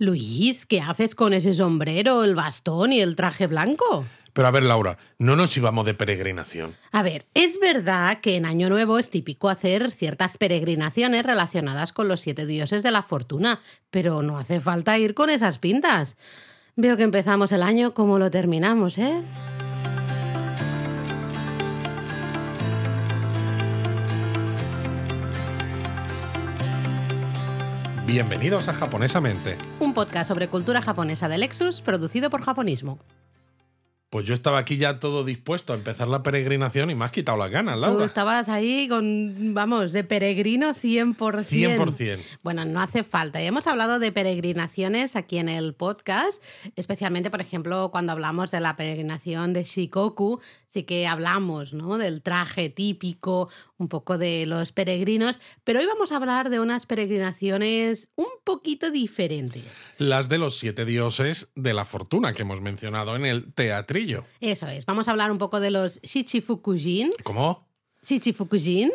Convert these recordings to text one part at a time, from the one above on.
Luis, ¿qué haces con ese sombrero, el bastón y el traje blanco? Pero a ver, Laura, no nos íbamos de peregrinación. A ver, es verdad que en Año Nuevo es típico hacer ciertas peregrinaciones relacionadas con los siete dioses de la fortuna, pero no hace falta ir con esas pintas. Veo que empezamos el año como lo terminamos, ¿eh? Bienvenidos a Japonesamente. Un podcast sobre cultura japonesa de Lexus producido por Japonismo. Pues yo estaba aquí ya todo dispuesto a empezar la peregrinación y me has quitado las ganas, Tú Laura. estabas ahí con, vamos, de peregrino 100%. 100%. Bueno, no hace falta. Ya hemos hablado de peregrinaciones aquí en el podcast, especialmente, por ejemplo, cuando hablamos de la peregrinación de Shikoku, sí que hablamos, ¿no? Del traje típico, un poco de los peregrinos, pero hoy vamos a hablar de unas peregrinaciones un poquito diferentes. Las de los siete dioses de la fortuna que hemos mencionado en el teatrillo. Eso es, vamos a hablar un poco de los Shichifukujin. ¿Cómo? Shichifukujin.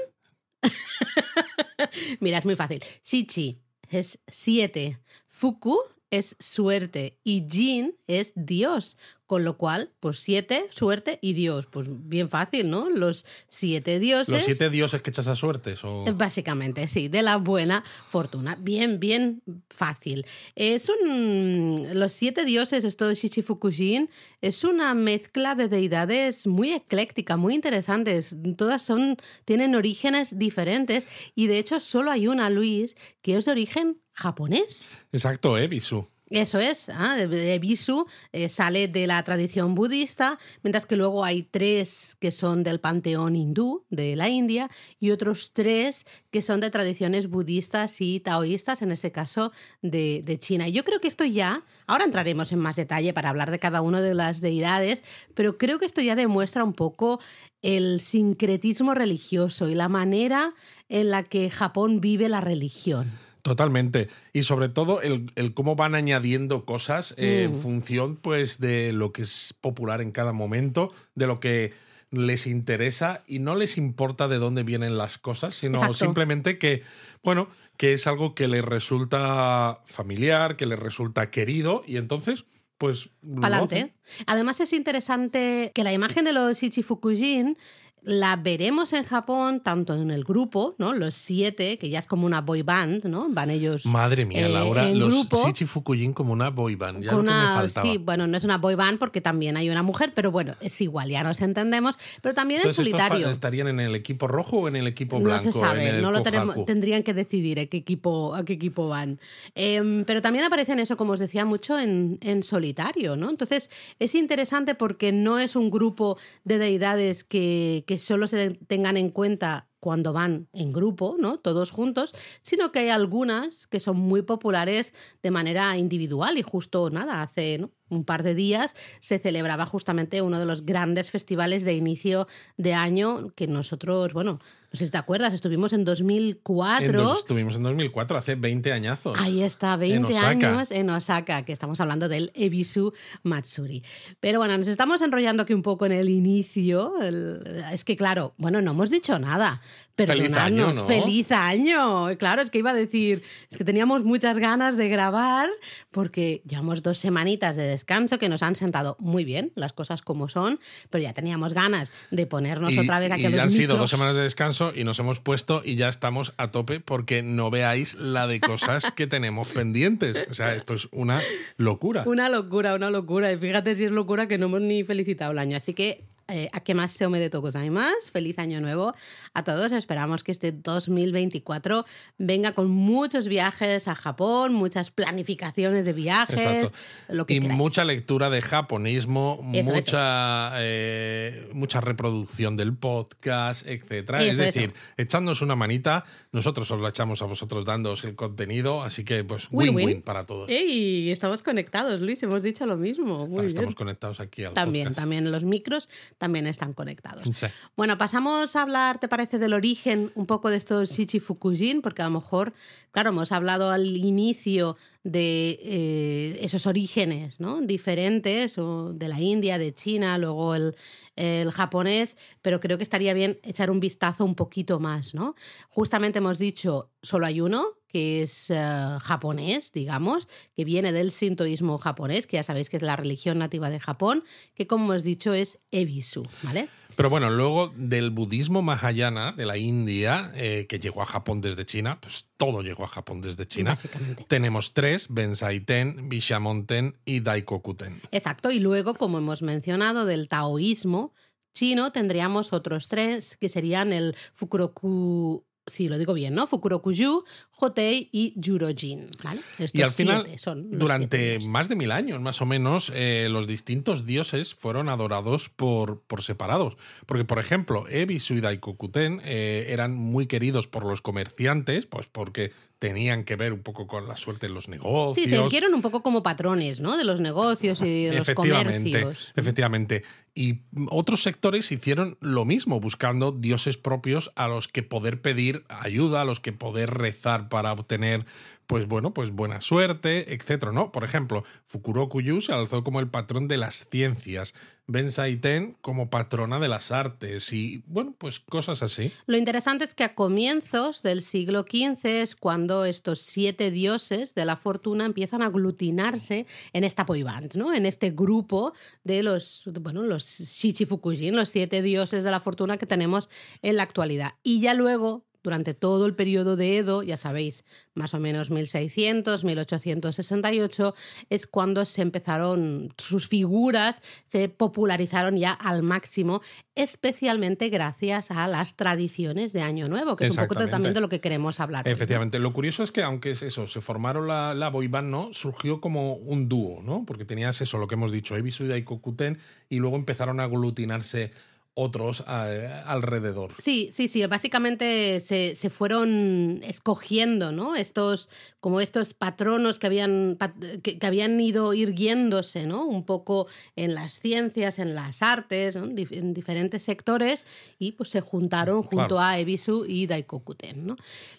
Mira, es muy fácil. Shichi es siete, Fuku es suerte y Jin es Dios. Con lo cual, pues siete, suerte y Dios. Pues bien fácil, ¿no? Los siete dioses. ¿Los siete dioses que echas a suertes? O... Básicamente, sí, de la buena fortuna. Bien, bien fácil. Es un. Los siete dioses, esto de Shichifukujin, es una mezcla de deidades muy ecléctica, muy interesantes. Todas son. tienen orígenes diferentes. Y de hecho, solo hay una, Luis, que es de origen japonés. Exacto, ¿eh, Bisu? Eso es, ¿ah? eh, sale de la tradición budista, mientras que luego hay tres que son del panteón hindú de la India y otros tres que son de tradiciones budistas y taoístas, en este caso de, de China. Y yo creo que esto ya, ahora entraremos en más detalle para hablar de cada una de las deidades, pero creo que esto ya demuestra un poco el sincretismo religioso y la manera en la que Japón vive la religión. Totalmente. Y sobre todo el, el cómo van añadiendo cosas eh, en Mm. función pues, de lo que es popular en cada momento, de lo que les interesa y no les importa de dónde vienen las cosas, sino Exacto. simplemente que, bueno, que es algo que les resulta familiar, que les resulta querido y entonces, pues... hacen. Además es interesante que la imagen de los Ichifukujin la veremos en Japón tanto en el grupo, ¿no? Los siete, que ya es como una boy band, ¿no? Van ellos Madre mía, eh, Laura, en los grupo. Shichifukujin como una boy band, ya lo que me faltaba. sí, bueno, no es una boy band porque también hay una mujer, pero bueno, es igual, ya nos entendemos, pero también en Entonces, ¿estos pa- solitario. ¿estarían en el equipo rojo o en el equipo No blanco? se sabe, no lo tenemos, tendrían que decidir a qué equipo, a qué equipo van. Em, pero también aparecen eso, como os decía, mucho en, en solitario, ¿no? Entonces es interesante porque no es un grupo de deidades que, que solo se tengan en cuenta cuando van en grupo, ¿no? Todos juntos, sino que hay algunas que son muy populares de manera individual y justo nada, hace un par de días se celebraba justamente uno de los grandes festivales de inicio de año que nosotros, bueno, no sé si te acuerdas, estuvimos en 2004. En dos- estuvimos en 2004, hace 20 añazos. Ahí está, 20 Osaka. años en Osaka, que estamos hablando del Ebisu Matsuri. Pero bueno, nos estamos enrollando aquí un poco en el inicio. el- es que, claro, bueno, no hemos dicho nada. Feliz año, feliz año. Claro, es que iba a decir, es que teníamos muchas ganas de grabar porque llevamos dos semanitas de descanso que nos han sentado muy bien, las cosas como son, pero ya teníamos ganas de ponernos Y, otra vez aquí y a los han sido dos semanas de descanso y nos hemos puesto y ya estamos a tope porque no veáis la de cosas que tenemos pendientes. O sea, esto es una locura. Una locura, una locura. Y fíjate si es locura que no hemos ni felicitado el año. Así que eh, a que más se ome de tocos más. Feliz año nuevo a todos. Esperamos que este 2024 venga con muchos viajes a Japón, muchas planificaciones de viajes, Exacto. lo que y queráis. mucha lectura de japonismo, Eso, mucha, eh, mucha reproducción del podcast, etcétera. Eso, es decir, echándonos una manita, nosotros os la echamos a vosotros dándoos el contenido, así que pues Win-win. para todos. ¡Ey! Estamos conectados, Luis. Hemos dicho lo mismo. Muy Ahora bien. estamos conectados aquí al También, podcast. también los micros también están conectados. Sí. Bueno, pasamos a hablar, ¿te parece, del origen un poco de estos Shichifukujin? Porque a lo mejor, claro, hemos hablado al inicio de eh, esos orígenes ¿no? diferentes, de la India, de China, luego el, el japonés, pero creo que estaría bien echar un vistazo un poquito más, ¿no? Justamente hemos dicho, solo hay uno, que es eh, japonés, digamos, que viene del sintoísmo japonés, que ya sabéis que es la religión nativa de Japón, que como hemos dicho es Ebisu, ¿vale? Pero bueno, luego del budismo mahayana de la India, eh, que llegó a Japón desde China, pues todo llegó a Japón desde China. Básicamente. Tenemos tres, Bensaiten, Bishamonten y Daikokuten. Exacto, y luego, como hemos mencionado, del taoísmo chino tendríamos otros tres, que serían el Fukuroku si lo digo bien, ¿no? Fukurokuju, Hotei y Jurojin. ¿vale? Estos Y al final, siete son durante más de mil años, más o menos, eh, los distintos dioses fueron adorados por, por separados. Porque, por ejemplo, Ebisu y Daikokuten eh, eran muy queridos por los comerciantes, pues porque tenían que ver un poco con la suerte en los negocios. Sí, se erguieron un poco como patrones, ¿no? De los negocios y de los efectivamente, comercios. efectivamente. Y otros sectores hicieron lo mismo, buscando dioses propios a los que poder pedir ayuda, a los que poder rezar para obtener, pues bueno, pues buena suerte, etcétera, ¿no? Por ejemplo, Fukurokuyu se alzó como el patrón de las ciencias, Ben Saiten como patrona de las artes y, bueno, pues cosas así. Lo interesante es que a comienzos del siglo XV es cuando estos siete dioses de la fortuna empiezan a aglutinarse en esta boy band, ¿no? En este grupo de los, bueno, los Shichifukujin, los siete dioses de la fortuna que tenemos en la actualidad. Y ya luego, durante todo el periodo de Edo, ya sabéis, más o menos 1600, 1868, es cuando se empezaron, sus figuras se popularizaron ya al máximo, especialmente gracias a las tradiciones de Año Nuevo, que es un poco también de lo que queremos hablar. hoy, ¿no? Efectivamente, lo curioso es que aunque es eso, se formaron la, la boy band, ¿no? Surgió como un dúo, ¿no? Porque tenías eso, lo que hemos dicho, Ebisu y Daikokuten, y luego empezaron a aglutinarse otros eh, alrededor. Sí, sí, sí. Básicamente se, se fueron escogiendo, ¿no? Estos, como estos patronos que habían, que, que habían ido irguiéndose, ¿no? Un poco en las ciencias, en las artes, en diferentes sectores, y pues se juntaron junto Claro. a Ebisu y Daikokuten, ¿no?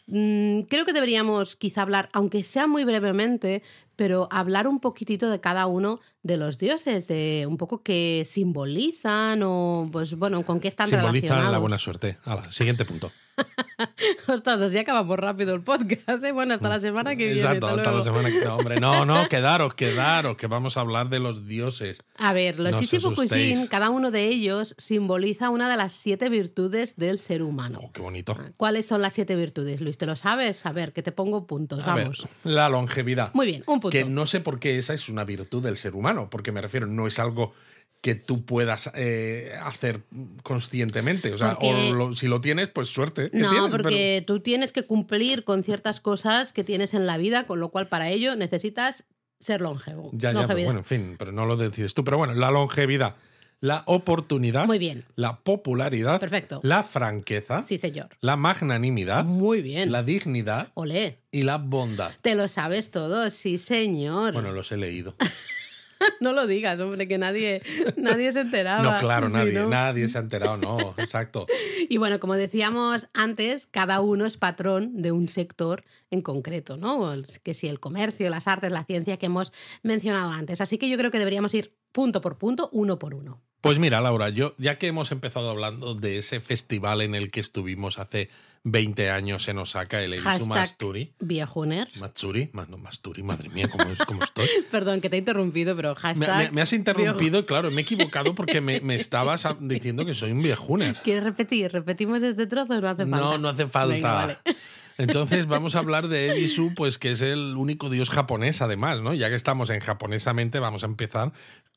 Mm, creo que deberíamos quizá hablar, aunque sea muy brevemente, pero hablar un poquitito de cada uno de los dioses, de un poco qué simbolizan o, pues bueno, con qué están Simbolizan relacionados. la buena suerte. Hala, siguiente punto. Ostras, así acabamos rápido el podcast. ¿eh? Bueno, hasta la semana que viene. Exacto, hasta hasta la semana que no, hombre. No, no, quedaros, quedaros, que vamos a hablar de los dioses. A ver, los No cada uno de ellos simboliza una de las siete virtudes del ser humano. Oh, qué bonito. ¿Cuáles son las siete virtudes, Luis? ¿Te lo sabes? A ver, que te pongo puntos. A ver, Vamos. la longevidad. Muy bien, un punto. Que no sé por qué esa es una virtud del ser humano, porque me refiero, no es algo que tú puedas eh, hacer conscientemente. O sea, Porque- o lo- si lo tienes, pues suerte. No, tienes, porque tú tienes que cumplir con ciertas cosas que tienes en la vida, con lo cual para ello necesitas ser longevo. ya, ya, pero bueno, en fin, pero no lo decides tú. Pero bueno, la longevidad, la oportunidad, Muy bien. la popularidad, Perfecto. la franqueza, Sí, señor. la magnanimidad, Muy bien. la dignidad Olé. y la bondad. Te lo sabes todo, sí, señor. Bueno, los he leído. No lo digas, hombre, que nadie, nadie se enteraba. No, claro, Sí, nadie, ¿no? nadie se ha enterado, no, exacto. Y bueno, como decíamos antes, cada uno es patrón de un sector en concreto, ¿no? Que si el comercio, las artes, la ciencia que hemos mencionado antes. Así que yo creo que deberíamos ir punto por punto, uno por uno. Pues mira, Laura, yo ya que hemos empezado hablando de ese festival en el que estuvimos hace 20 años en Osaka, el Hashtag Matsuri. viejuner. Matsuri, no Matsuri, madre mía, cómo, es, cómo estoy. Perdón, que te he interrumpido, pero hashtag... me- me has interrumpido, claro, me he equivocado porque me, me estabas diciendo que soy un viejuner. ¿Quieres repetir? ¿Repetimos este trozo o no hace falta? No, no hace falta. Venga, vale. Entonces vamos a hablar de Ebisu, pues que es el único dios japonés, además, ¿no? Ya que estamos en japonesamente, vamos a empezar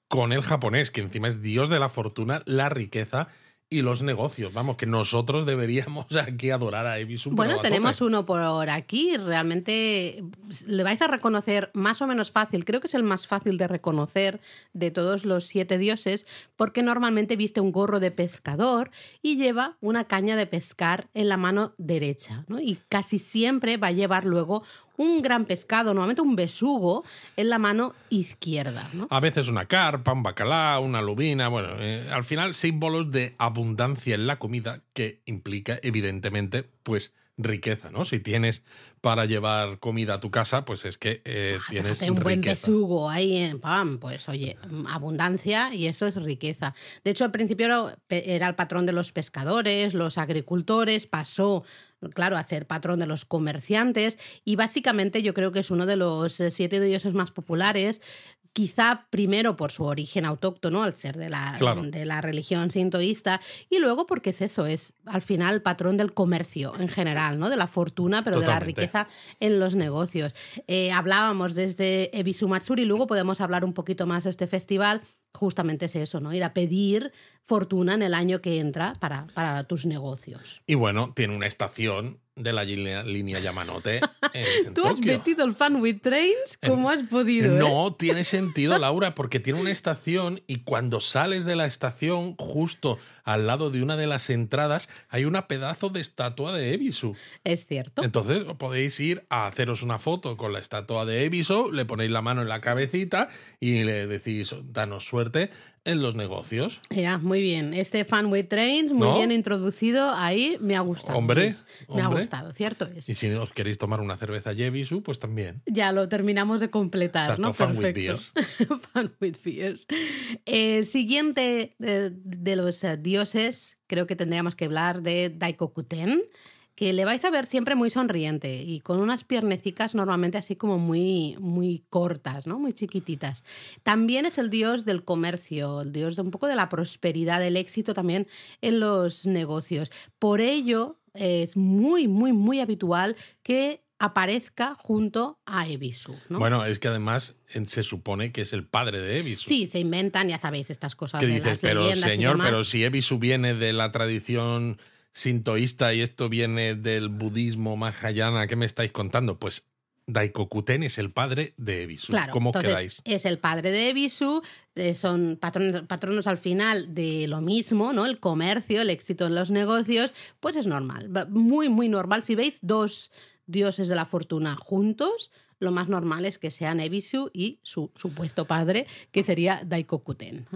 con el japonés, que encima es dios de la fortuna, la riqueza y los negocios. Vamos, que nosotros deberíamos aquí adorar a Ebisu. Bueno, tenemos uno por aquí. Realmente le vais a reconocer más o menos fácil. Creo que es el más fácil de reconocer de todos los siete dioses, porque normalmente viste un gorro de pescador y lleva una caña de pescar en la mano derecha. ¿no? Y casi siempre va a llevar luego un gran pescado, normalmente un besugo, en la mano izquierda. ¿no? A veces una carpa, un bacalao, una lubina, bueno, eh, al final símbolos de abundancia en la comida que implica evidentemente pues riqueza, ¿no? Si tienes para llevar comida a tu casa, pues es que eh, tienes Fíjate, un buen besugo ahí en pam, pues oye, abundancia y eso es riqueza. De hecho, al principio era el patrón de los pescadores, los agricultores, pasó claro, a ser patrón de los comerciantes y básicamente yo creo que es uno de los eh, siete dioses más populares, quizá primero por su origen autóctono, al ser de la, de la religión sintoísta, y luego porque es eso, es al final patrón del comercio en general, ¿no? De la fortuna, pero de la riqueza en los negocios. Eh, hablábamos desde Ebisu Matsuri, luego podemos hablar un poquito más de este festival, justamente es eso, ¿no? Ir a pedir fortuna en el año que entra para, para tus negocios. Y bueno, tiene una estación de la línea, Yamanote. ¿Tú has metido el Fan with Trains? ¿Cómo has podido? Eh? No, tiene sentido, Laura, porque tiene una estación y cuando sales de la estación, justo al lado de una de las entradas, hay una pedazo de estatua de Ebisu. Es cierto. Entonces podéis ir a haceros una foto con la estatua de Ebisu, le ponéis la mano en la cabecita y le decís, danos suerte en los negocios. Ya, muy bien. Este Fanway Trains, muy bien introducido ahí, me ha gustado. Hombre, me ha cierto es. Y si os queréis tomar una cerveza Jevisu, pues también. Ya lo terminamos de completar, ¿no? Fan with beers. fan with beers. El siguiente de, de los eh, dioses, creo que tendríamos que hablar de Daikokuten que le vais a ver siempre muy sonriente y con unas piernecicas normalmente así como muy, muy cortas, ¿no? muy chiquititas. También es el dios del comercio, el dios de un poco de la prosperidad, del éxito también en los negocios. Por ello es muy, muy, muy habitual que aparezca junto a Ebisu. Bueno, es que además se supone que es el padre de Ebisu. Sí, se inventan, ya sabéis, estas cosas. ¿Qué dices? pero señor, pero si Ebisu viene de la tradición sintoísta y esto viene del budismo mahayana, ¿qué me estáis contando? Pues Daikokuten es el padre de Ebisu. Claro, ¿Cómo quedáis? Es el padre de Ebisu, eh, son patronos, patronos, al final de lo mismo, ¿no? El comercio, el éxito en los negocios, pues es normal, muy, muy normal. Si veis dos dioses de la fortuna juntos, lo más normal es que sean Ebisu y su supuesto padre, que sería Daikokuten.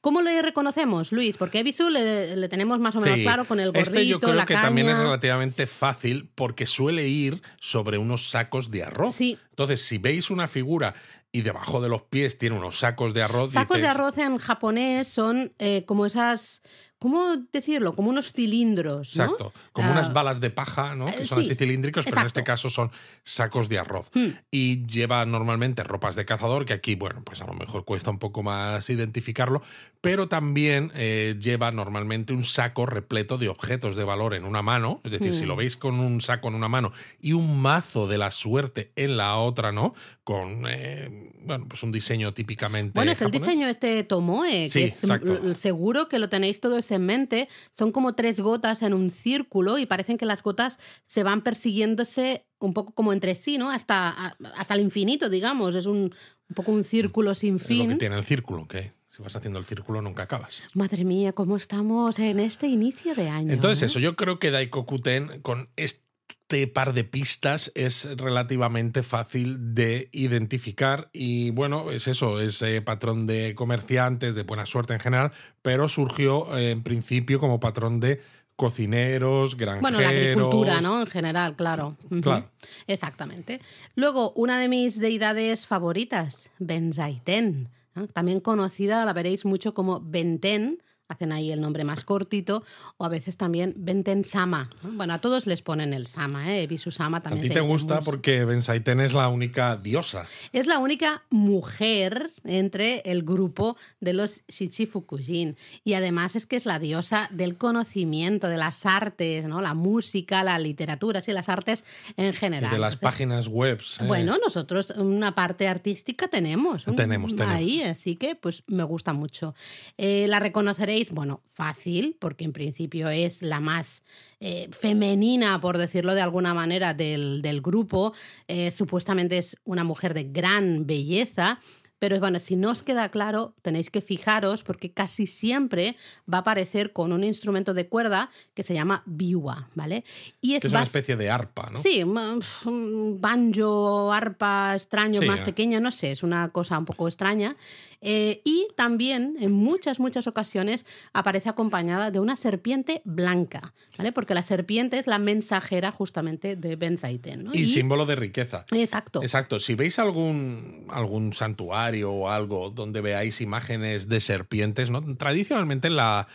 ¿Cómo le reconocemos, Luis? Porque Ebisu le, tenemos más o menos claro con el gordito, este yo creo que también es relativamente fácil porque suele ir sobre unos sacos de arroz. Sí. Entonces, si veis una figura y debajo de los pies tiene unos sacos de arroz. Sacos de arroz en japonés son eh, como esas ¿cómo decirlo? Como unos cilindros. ¿no? Exacto, como unas ah, balas de paja, ¿no? Que son así cilíndricos, pero en este caso son sacos de arroz. Hmm. Y lleva normalmente ropas de cazador, que aquí, bueno, pues a lo mejor cuesta un poco más identificarlo, pero también eh, lleva normalmente un saco repleto de objetos de valor en una mano. Es decir, si lo hmm. veis con un saco en una mano y un mazo de la suerte en la otra, ¿no? Con, eh, bueno, pues un diseño típicamente. Bueno, es el diseño este Tomoe, que es, seguro que lo tenéis todo en mente, son como tres gotas en un círculo y parecen que las gotas se van persiguiéndose un poco como entre sí, ¿no? Hasta, hasta el infinito, digamos. Es un, poco un círculo sin fin. lo que tiene el círculo, que si vas haciendo el círculo nunca acabas. Madre mía, cómo estamos en este inicio de año. Entonces, eso, yo creo que Daiko Kuten, con este este par de pistas es relativamente fácil de identificar y bueno, es eso, es eh, patrón de comerciantes, de buena suerte en general, pero surgió eh, en principio como patrón de cocineros, granjeros. Bueno, la agricultura, ¿no? En general, claro. Claro. Exactamente. Luego, una de mis deidades favoritas, Benzaiten, también conocida, la veréis mucho como Benten hacen ahí el nombre más cortito, o a veces también Benten Sama. Bueno, a todos les ponen el Sama, ¿eh? Bisu Sama también. A ti te gusta porque Bensaiten es la única diosa. Es la única mujer entre el grupo de los Shichifukujin. Y además es que es la diosa del conocimiento, de las artes, ¿no? La música, la literatura, sí, las artes en general. de las páginas web. ¿eh? Bueno, nosotros una parte artística tenemos. Tenemos, tenemos. Ahí, así que pues me gusta mucho. Eh, la reconoceréis bueno, fácil, porque en principio es la más eh, femenina, por decirlo de alguna manera, del, grupo. Eh, supuestamente es una mujer de gran belleza. Pero bueno, si no os queda claro, tenéis que fijaros porque casi siempre va a aparecer con un instrumento de cuerda que se llama biwa, ¿vale? Y es, una especie de arpa, ¿no? Sí, un banjo, arpa extraño, más pequeña, no sé, es una cosa un poco extraña. Eh, y también en muchas, muchas ocasiones aparece acompañada de una serpiente blanca, ¿vale? Porque la serpiente es la mensajera justamente de Benzaiten. Y, símbolo de riqueza. Exacto. Exacto. Si veis algún, algún santuario o algo donde veáis imágenes de serpientes, ¿no? Tradicionalmente en la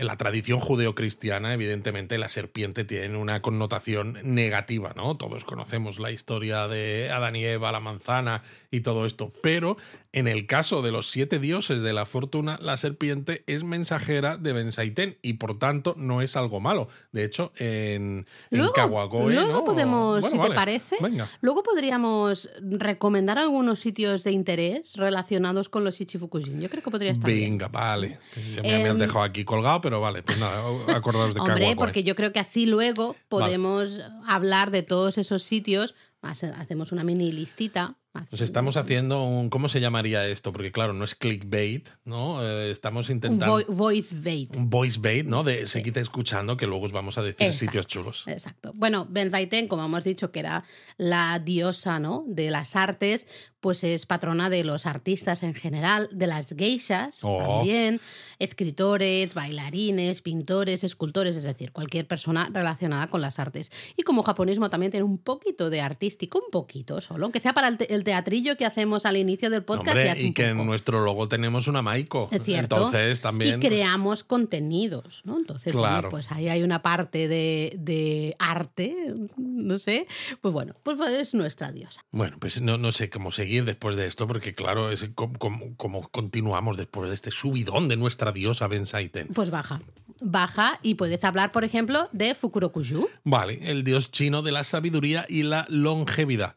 en la tradición judeocristiana, evidentemente, la serpiente tiene una connotación negativa, ¿no? Todos conocemos la historia de Adán y Eva, la manzana y todo esto. Pero en el caso de los siete dioses de la fortuna, la serpiente es mensajera de Bensaiten y por tanto no es algo malo. De hecho, en, luego, Kawagoe, Luego podemos, si te parece, luego podríamos recomendar algunos sitios de interés relacionados con los Ichifukujin. Yo creo que podría estar Venga, vale. Ya me, han em, dejado aquí colgado, pero vale, pues nada, acordaos de Hombre, porque yo creo que así luego podemos hablar de todos esos sitios hacemos una mini listita. Nos estamos haciendo un. ¿Cómo se llamaría esto? Porque, claro, no es clickbait, ¿no? Eh, estamos intentando. Un voice bait. Un voice bait, ¿no? De se quita escuchando que luego os vamos a decir sitios chulos. Exacto. Bueno, Benzaiten, como hemos dicho, que era la diosa, ¿no? De las artes, pues es patrona de los artistas en general, de las geishas oh. también, escritores, bailarines, pintores, escultores, es decir, cualquier persona relacionada con las artes. Y como japonismo también tiene un poquito de artístico, un poquito solo, aunque sea para el, teatrillo que hacemos al inicio del podcast. y que en nuestro logo tenemos una Maiko. Es cierto. Entonces también. Y creamos contenidos, ¿no? Entonces, claro. pues ahí hay una parte de, arte, no sé. Pues bueno, pues es nuestra diosa. Bueno, pues no, no sé cómo seguir después de esto, porque claro, es como, continuamos después de este subidón de nuestra diosa Ben Saiten. Pues baja. Baja y puedes hablar, por ejemplo, de Fukurokuju. Vale, el dios chino de la sabiduría y la longevidad.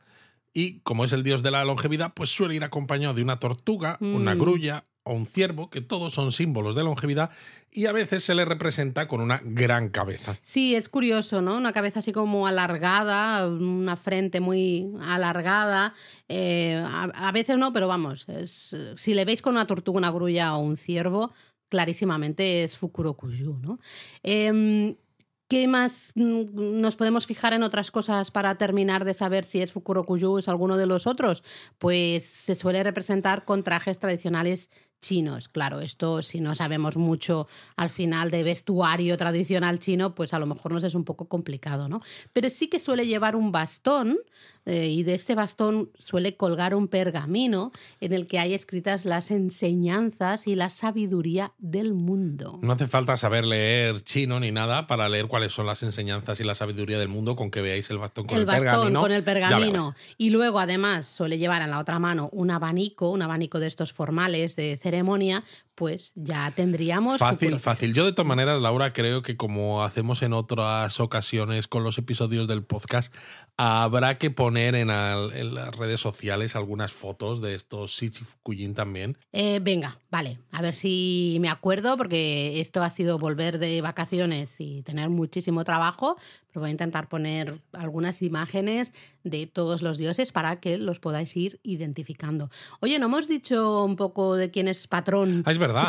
Y como es el dios de la longevidad, pues suele ir acompañado de una tortuga, una mm. grulla, o un ciervo, que todos son símbolos de longevidad y a veces se le representa con una gran cabeza. Sí, es curioso, ¿no? Una cabeza así como alargada, una frente muy alargada. Eh, a, veces no, pero vamos, es, si le veis con una tortuga, una grulla o un ciervo, clarísimamente es Fukurokuju, ¿no? Em, ¿Qué más mm, nos podemos fijar en otras cosas para terminar de saber si es Fukurokuju o es alguno de los otros? Pues se suele representar con trajes tradicionales chinos. Claro, esto si no sabemos mucho al final de vestuario tradicional chino, pues a lo mejor nos es un poco complicado, ¿no? Pero sí que suele llevar un bastón eh, y de este bastón suele colgar un pergamino en el que hay escritas las enseñanzas y la sabiduría del mundo. No hace falta saber leer chino ni nada para leer cuáles son las enseñanzas y la sabiduría del mundo con que veáis el bastón con el, bastón, pergamino. Con el pergamino. Y luego además suele llevar en la otra mano un abanico, un abanico de estos formales de ceremonia, ceremonia pues ya tendríamos... Fácil, fácil. Yo de todas maneras, Laura, creo que como hacemos en otras ocasiones con los episodios del podcast, habrá que poner en, las redes sociales algunas fotos de estos Shichifukujin también. Eh, venga, vale, a ver si me acuerdo, porque esto ha sido volver de vacaciones y tener muchísimo trabajo, pero voy a intentar poner algunas imágenes de todos los dioses para que los podáis ir identificando. Oye, ¿no hemos dicho un poco de quién es patrón? Ah, es verdad.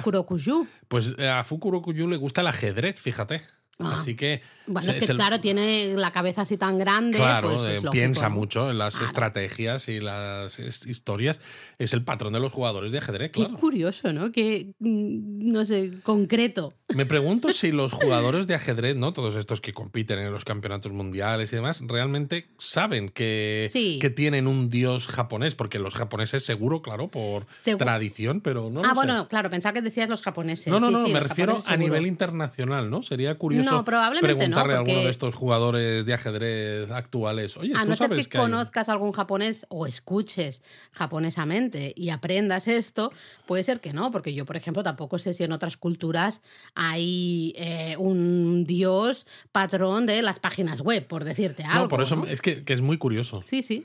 Pues a Fukurokuju le gusta el ajedrez, fíjate. Ah. Así que. Bueno, es, que claro, tiene la cabeza así tan grande. Claro, pues piensa mucho en las estrategias y las historias. Es el patrón de los jugadores de ajedrez, Qué curioso, ¿no? Que, mm, no sé, concreto. Me pregunto si los jugadores de ajedrez, ¿no? Todos estos que compiten en los campeonatos mundiales y demás, realmente saben que, que tienen un dios japonés, porque los japoneses seguro, claro, por tradición, pero no. Ah, bueno, claro, pensaba que decías los japoneses. No, no, no, me refiero a nivel internacional, ¿no? Sería curioso no, probablemente preguntarle a alguno de estos jugadores de ajedrez actuales. Oye, a no ser que, conozcas algún japonés o escuches japonesamente y aprendas esto, puede ser que no, porque yo, por ejemplo, tampoco sé si en otras culturas hay eh, un dios patrón de las páginas web, por decirte algo. No, por eso es que, es muy curioso. Sí, sí,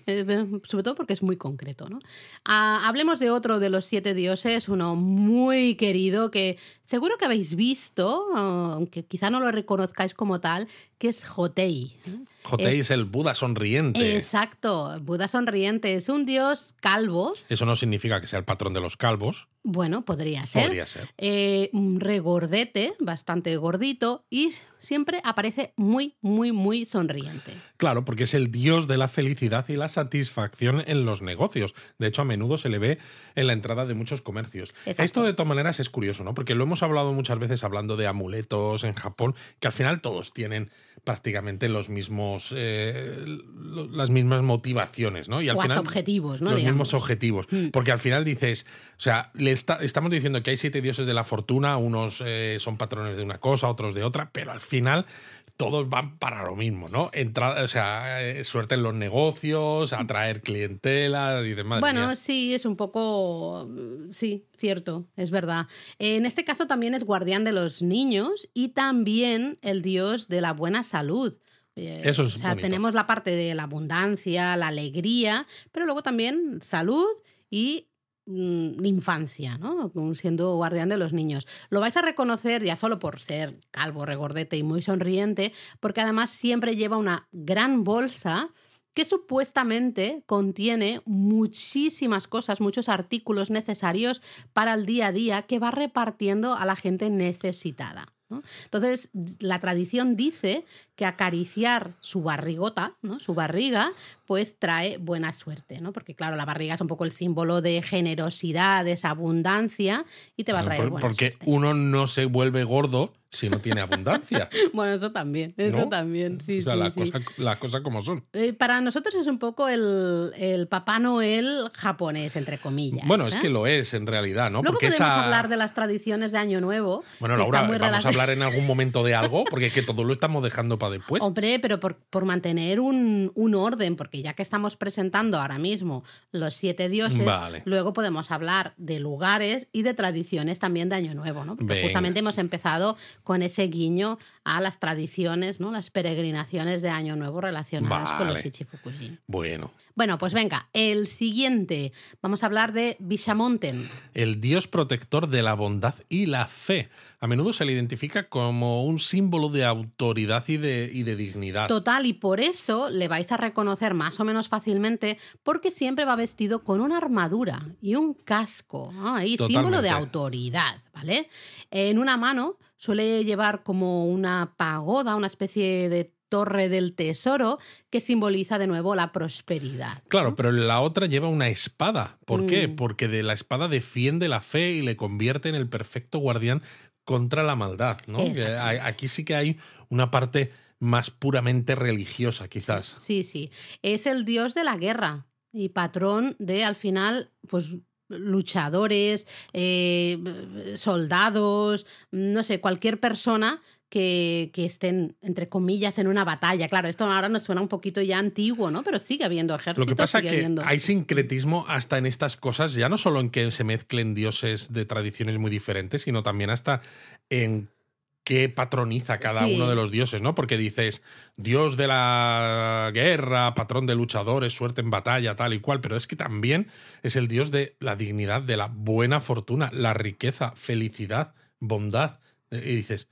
sobre todo porque es muy concreto. ¿no? Ah, hablemos de otro de los siete dioses, uno muy querido que seguro que habéis visto, aunque quizá no lo conozcáis como tal, que es Jotei. Jotei es, el Buda sonriente. Exacto, Buda sonriente. Es un dios calvo. Eso no significa que sea el patrón de los calvos. Bueno, podría ser. Podría ser. Eh, regordete, bastante gordito, y siempre aparece muy, muy, muy sonriente. Claro, porque es el dios de la felicidad y la satisfacción en los negocios. De hecho, a menudo se le ve en la entrada de muchos comercios. Esto de todas maneras es curioso, ¿no? Porque lo hemos hablado muchas veces hablando de amuletos en Japón, que al final todos tienen prácticamente los mismos, eh, las mismas motivaciones, ¿no? Y al o final, objetivos, ¿no? Los mismos objetivos. Mm. Porque al final dices, o sea, le estamos diciendo que hay siete dioses de la fortuna, unos eh, son patrones de una cosa, otros de otra, pero al final todos van para lo mismo, ¿no? Entrada, o sea, eh, suerte en los negocios, atraer clientela y demás. Bueno, sí, es un poco. Sí, cierto, es verdad. En este caso también es guardián de los niños y también el dios de la buena salud. Eh, Eso es. O sea, tenemos la parte de la abundancia, la alegría, pero luego también salud y Mm, infancia, ¿no? siendo guardián de los niños. Lo vais a reconocer ya solo por ser calvo, regordete y muy sonriente, porque además siempre lleva una gran bolsa que supuestamente contiene muchísimas cosas, muchos artículos necesarios para el día a día que va repartiendo a la gente necesitada. Entonces, la tradición dice que acariciar su barrigota, ¿no? su barriga, pues trae buena suerte, ¿no? Porque claro, la barriga es un poco el símbolo de generosidad, de esa abundancia y te va a traer buena Porque uno no se vuelve gordo si no tiene abundancia. bueno, eso también, eso también, sí, o sea, sí, las cosas como son. Eh, para nosotros es un poco el, el, Papá Noel japonés, entre comillas. Bueno, es ¿eh? que lo es en realidad, ¿no? Luego porque podemos hablar de las tradiciones de Año Nuevo. Bueno, Laura, vamos a hablar en algún momento de algo, porque es que todo lo estamos dejando para después. Hombre, pero por, por mantener un, un, orden, porque ya que estamos presentando ahora mismo los siete dioses, luego podemos hablar de lugares y de tradiciones también de Año Nuevo, ¿no? Porque justamente hemos empezado con ese guiño a las tradiciones, ¿no? Las peregrinaciones de Año Nuevo relacionadas con los Ichifukujin. Bueno. Bueno, pues venga, el siguiente. Vamos a hablar de Bishamonten. El dios protector de la bondad y la fe. A menudo se le identifica como un símbolo de autoridad y de, y de dignidad. Total, y por eso le vais a reconocer más o menos fácilmente, porque siempre va vestido con una armadura y un casco. Ahí, símbolo de autoridad, ¿vale? En una mano suele llevar como una pagoda, una especie de torre del tesoro que simboliza de nuevo la prosperidad. Claro, pero la otra lleva una espada. ¿Por qué? Mm. Porque de la espada defiende la fe y le convierte en el perfecto guardián contra la maldad. ¿no? Aquí sí que hay una parte más puramente religiosa, quizás. Sí, sí. Es el dios de la guerra y patrón de, al final, pues luchadores, eh, soldados, no sé, cualquier persona que, estén, entre comillas, en una batalla. Claro, esto ahora nos suena un poquito ya antiguo, ¿no? Pero sigue habiendo ejércitos. Lo que pasa es que hay sincretismo hasta en estas cosas, ya no solo en que se mezclen dioses de tradiciones muy diferentes, sino también hasta en qué patroniza cada uno de los dioses, ¿no? Porque dices, dios de la guerra, patrón de luchadores, suerte en batalla, tal y cual, pero es que también es el dios de la dignidad, de la buena fortuna, la riqueza, felicidad, bondad. Y dices,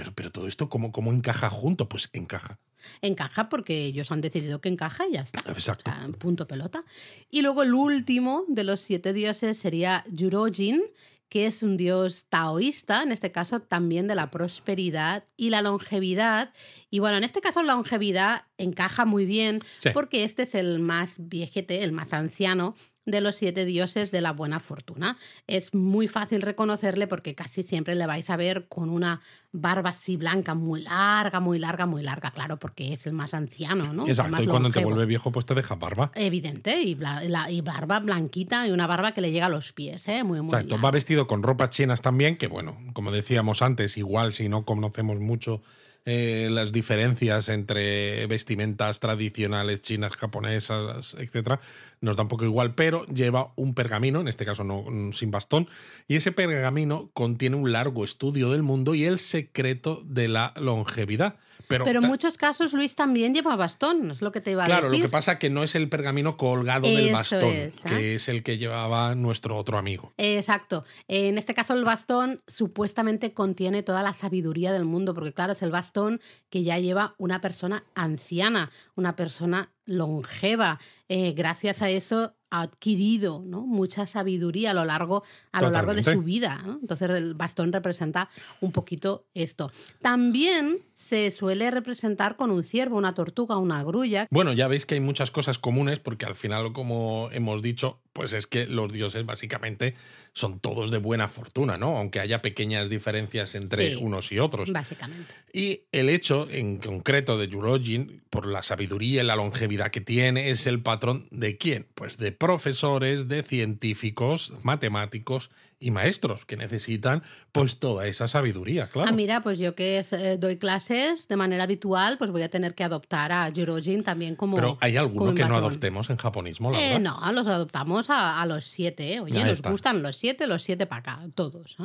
pero, pero todo esto, ¿cómo, ¿cómo encaja junto? Pues encaja. Encaja porque ellos han decidido que encaja y ya está. Exacto. punto pelota. Y luego el último de los siete dioses sería Yurojin, que es un dios taoísta, en este caso también de la prosperidad y la longevidad. Y bueno, en este caso la longevidad encaja muy bien porque este es el más viejete, el más anciano de los siete dioses de la buena fortuna. Es muy fácil reconocerle porque casi siempre le vais a ver con una barba así blanca, muy larga, muy larga, muy larga, claro, porque es el más anciano, ¿no? Exacto, y cuando te vuelve viejo, pues te deja barba. Evidente, y, barba blanquita y una barba que le llega a los pies, ¿eh? Muy, muy Exacto, va vestido con ropas chinas también, que bueno, como decíamos antes, igual si no conocemos mucho eh, las diferencias entre vestimentas tradicionales chinas, japonesas, etcétera, nos da un poco igual, pero lleva un pergamino, en este caso no sin bastón, y ese pergamino contiene un largo estudio del mundo y el secreto de la longevidad. Pero, en muchos casos Luis también lleva bastón, es lo que te iba a decir. Claro, lo que pasa es que no es el pergamino colgado del bastón, ¿eh? que es el que llevaba nuestro otro amigo. Exacto. En este caso el bastón supuestamente contiene toda la sabiduría del mundo, porque claro, es el bastón que ya lleva una persona anciana, una persona longeva. Eh, gracias a eso ha adquirido ¿no? mucha sabiduría a lo largo, a lo largo de su vida. Entonces el bastón representa un poquito esto. También se suele representar con un ciervo, una tortuga, una grulla. Bueno, ya veis que hay muchas cosas comunes porque al final, como hemos dicho, pues es que los dioses básicamente son todos de buena fortuna, ¿no? Aunque haya pequeñas diferencias entre unos y otros. Básicamente. Y el hecho en concreto de Yurojin, por la sabiduría y la longevidad que tiene, es el patrón de quién? Pues de profesores, de científicos, matemáticos y maestros que necesitan pues toda esa sabiduría, claro. Ah, mira, pues yo que eh, doy clases de manera habitual, pues voy a tener que adoptar a Jurojin también como Pero hay alguno que no adoptemos en japonismo, eh, no, los adoptamos a, los siete, ¿eh? oye, nos gustan los siete, los siete para acá, todos.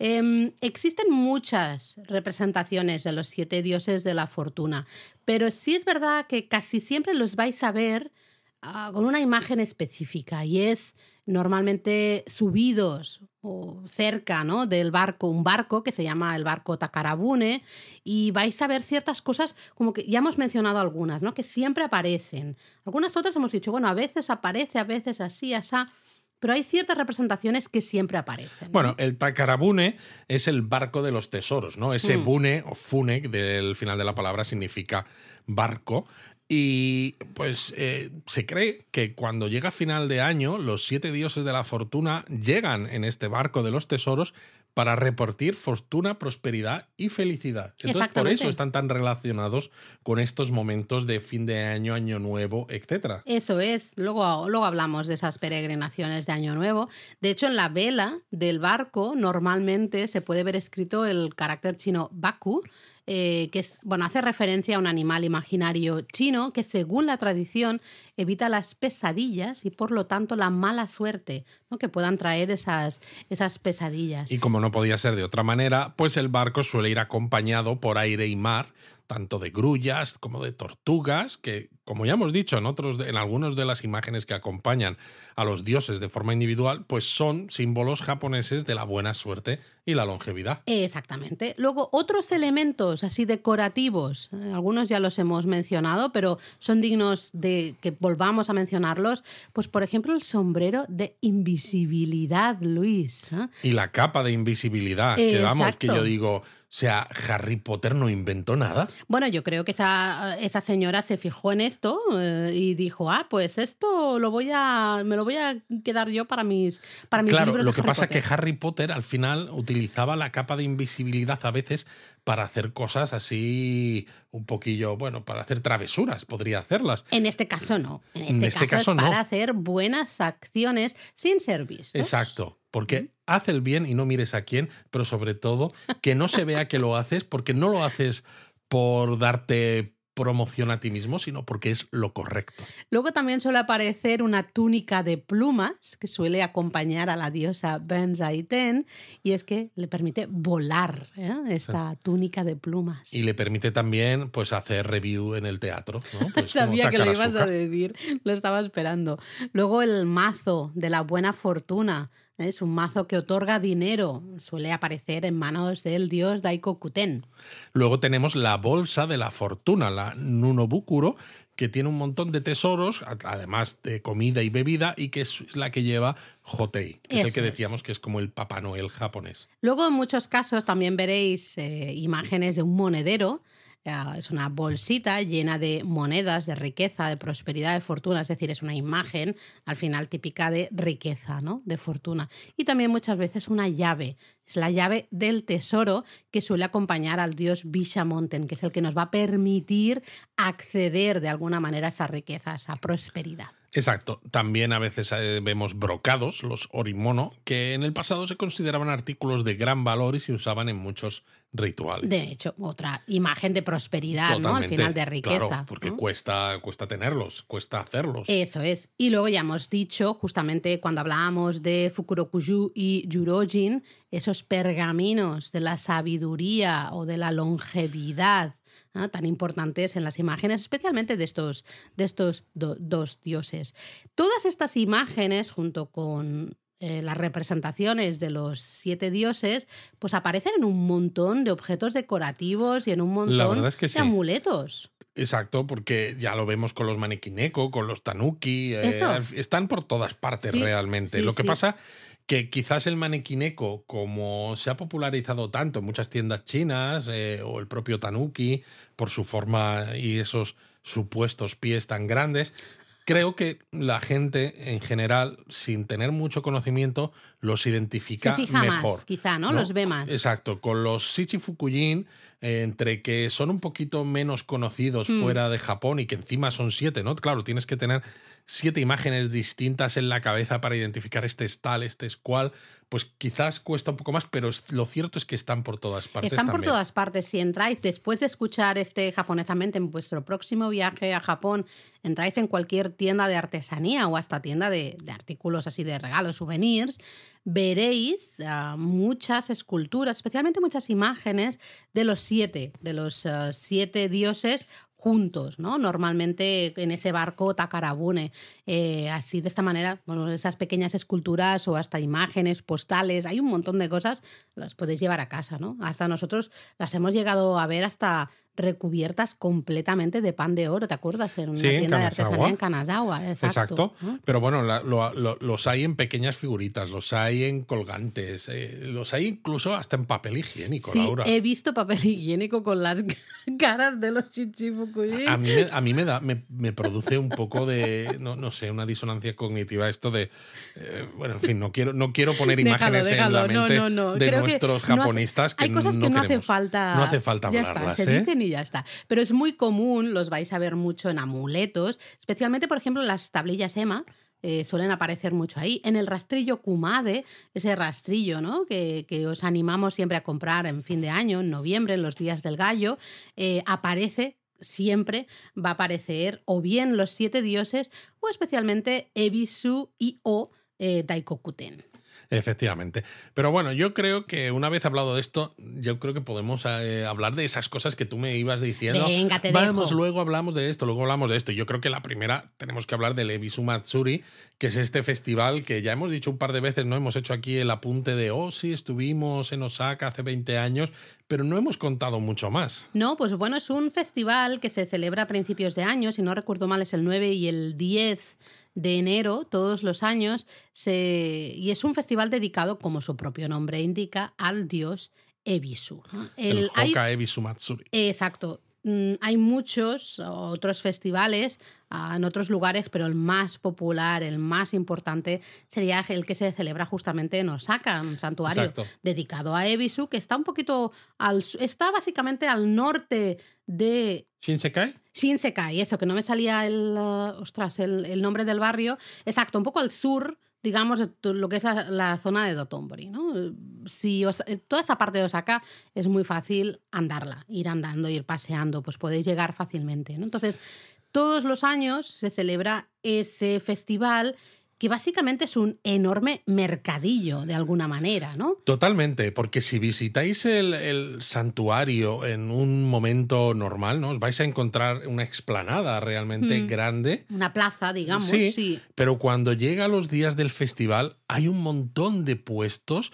Em, existen muchas representaciones de los siete dioses de la fortuna, pero sí es verdad que casi siempre los vais a ver ah, con una imagen específica y es normalmente subidos o cerca ¿no? del barco, un barco que se llama el barco Takarabune, y vais a ver ciertas cosas como que ya hemos mencionado algunas, ¿no? que siempre aparecen. Algunas otras hemos dicho, bueno, a veces aparece, a veces así, así. Pero hay ciertas representaciones que siempre aparecen. Bueno, el Takarabune es el barco de los tesoros, ¿no? Ese mm. bune o fune del final de la palabra significa barco. Y pues eh, se cree que cuando llega final de año, los siete dioses de la fortuna llegan en este barco de los tesoros para repartir fortuna, prosperidad y felicidad. Entonces, por eso están tan relacionados con estos momentos de fin de año, año nuevo, etc. Eso es. Luego, luego hablamos de esas peregrinaciones de año nuevo. De hecho, en la vela del barco normalmente se puede ver escrito el carácter chino Baku, eh, que es, bueno, hace referencia a un animal imaginario chino que según la tradición evita las pesadillas y por lo tanto la mala suerte ¿no? que puedan traer esas, esas pesadillas. Y como no podía ser de otra manera, pues el barco suele ir acompañado por aire y mar tanto de grullas como de tortugas, que como ya hemos dicho en otros en algunas de las imágenes que acompañan a los dioses de forma individual, pues son símbolos japoneses de la buena suerte y la longevidad. Exactamente. Luego otros elementos así decorativos, eh, algunos ya los hemos mencionado, pero son dignos de que volvamos a mencionarlos, pues por ejemplo el sombrero de invisibilidad, Luis. ¿eh? Y la capa de invisibilidad, que vamos, que yo digo, o sea, Harry Potter no inventó nada. Bueno, yo creo que esa, esa señora se fijó en esto eh, y dijo, ah, pues esto lo voy a, me lo voy a quedar yo para mis, para mis claro, Lo que pasa es que Harry Potter al final utilizaba la capa de invisibilidad a veces para hacer cosas así un poquillo, bueno, para hacer travesuras, podría hacerlas. En este caso no. En este, caso, es para hacer buenas acciones sin ser vistos. Exacto. Porque haz el bien y no mires a quién, pero sobre todo que no se vea que lo haces, porque no lo haces por darte promoción a ti mismo, sino porque es lo correcto. Luego también suele aparecer una túnica de plumas que suele acompañar a la diosa Benzaiten y es que le permite volar ¿eh? esta túnica de plumas. Y le permite también pues hacer review en el teatro. Pues Sabía que lo ibas a decir, lo estaba esperando. Luego el mazo de la buena fortuna es un mazo que otorga dinero. Suele aparecer en manos del dios Daiko Kuten. Luego tenemos la bolsa de la fortuna, la Nunobukuro, que tiene un montón de tesoros, además de comida y bebida, y que es la que lleva Hotei, que es el que decíamos que es como el Papá Noel japonés. Luego, en muchos casos, también veréis eh, imágenes de un monedero es una bolsita llena de monedas, de riqueza, de prosperidad, de fortuna, es decir, es una imagen al final típica de riqueza, ¿no? de fortuna. Y también muchas veces una llave, es la llave del tesoro que suele acompañar al dios Bishamonten, que es el que nos va a permitir acceder de alguna manera a esa riqueza, a esa prosperidad. Exacto. También a veces eh, vemos brocados, los orimono, que en el pasado se consideraban artículos de gran valor y se usaban en muchos rituales. De hecho, otra imagen de prosperidad, ¿no? Al final de riqueza. Claro, porque cuesta, cuesta tenerlos, cuesta hacerlos. Eso es. Y luego ya hemos dicho, justamente cuando hablábamos de Fukurokuju y Yurojin, esos pergaminos de la sabiduría o de la longevidad tan importantes en las imágenes, especialmente de estos, de estos dos dioses. Todas estas imágenes, junto con eh, las representaciones de los siete dioses, pues aparecen en un montón de objetos decorativos y en un montón de amuletos. Exacto, porque ya lo vemos con los manequineko, con los tanuki, eh, están por todas partes realmente. lo que pasa que quizás el manequineko, como se ha popularizado tanto en muchas tiendas chinas, eh, o el propio tanuki, por su forma y esos supuestos pies tan grandes, creo que la gente en general, sin tener mucho conocimiento, los identifica Se fija mejor. Más, quizá, ¿no? Los ve más. Exacto. Con los Shichifukujin, eh, entre que son un poquito menos conocidos hmm. fuera de Japón y que encima son siete, ¿no? Claro, tienes que tener siete imágenes distintas en la cabeza para identificar este es tal, este es cual, pues quizás cuesta un poco más, pero lo cierto es que están por todas partes. Están por todas partes. Si entráis después de escuchar este japonesamente en vuestro próximo viaje a Japón, entráis en cualquier tienda de artesanía o hasta tienda de, artículos así de regalos, souvenirs, veréis ah, muchas esculturas, especialmente muchas imágenes de los siete, de los ah, siete dioses juntos, ¿no? Normalmente en ese barco Takarabune. Eh, así de esta manera, bueno, esas pequeñas esculturas o hasta imágenes, postales, hay un montón de cosas, las podéis llevar a casa, ¿no? Hasta nosotros las hemos llegado a ver hasta recubiertas completamente de pan de oro, ¿te acuerdas? En una tienda de artesanía en Kanazawa. Exacto. Pero bueno, los hay en pequeñas figuritas, los hay en colgantes, eh, los hay incluso hasta en papel higiénico, sí, He visto papel higiénico con las caras de los chichifukuyi. A, mí, a mí me da, me, produce un poco de, no, sé, una disonancia cognitiva esto de, eh, bueno, en fin, no quiero, no quiero poner imágenes en la mente de nuestros japonistas que Hay cosas que no hace falta. No hace falta hablarlas, se ¿eh? Y ya está. Pero es muy común, los vais a ver mucho en amuletos, especialmente, por ejemplo, las tablillas EMA. Eh, suelen aparecer mucho ahí. En el rastrillo Kumade, ese rastrillo ¿no? que, os animamos siempre a comprar en fin de año, en noviembre, en los días del gallo, eh, aparece siempre va a aparecer o bien los siete dioses o especialmente Ebisu y o eh, Daikokuten. Efectivamente. Pero bueno, yo creo que una vez hablado de esto, yo creo que podemos eh, hablar de esas cosas que tú me ibas diciendo. Venga, te Vamos, luego hablamos de esto, luego hablamos de esto. Yo creo que la primera tenemos que hablar del Ebisu Matsuri, que es este festival que ya hemos dicho un par de veces, no hemos hecho aquí el apunte de, oh, sí, estuvimos en Osaka hace 20 años, pero no hemos contado mucho más. No, pues bueno, es un festival que se celebra a principios de año, si no recuerdo mal es el 9 y el 10 de enero todos los años se, y es un festival dedicado, como su propio nombre indica, al dios Ebisu. El, Hoka Ebisu Matsuri. Exacto. Mm, hay muchos otros festivales ah, en otros lugares, pero el más popular, el más importante, sería el que se celebra justamente en Osaka, un santuario dedicado a Ebisu, que está un poquito al. está básicamente al norte de. ¿Shinsekai? Shinsekai, eso, que no me salía el. Uh, ostras, el, nombre del barrio. Exacto, un poco al sur digamos, lo que es la, zona de Dotonbori. ¿no? Si eh, toda esa parte de Osaka es muy fácil andarla, ir andando, ir paseando, pues podéis llegar fácilmente. ¿no? Entonces, todos los años se celebra ese festival que básicamente es un enorme mercadillo de alguna manera, ¿no? Totalmente, porque si visitáis el, santuario en un momento normal, ¿no? Os vais a encontrar una explanada realmente mm. grande. Una plaza, digamos. sí, pero cuando llega los días del festival hay un montón de puestos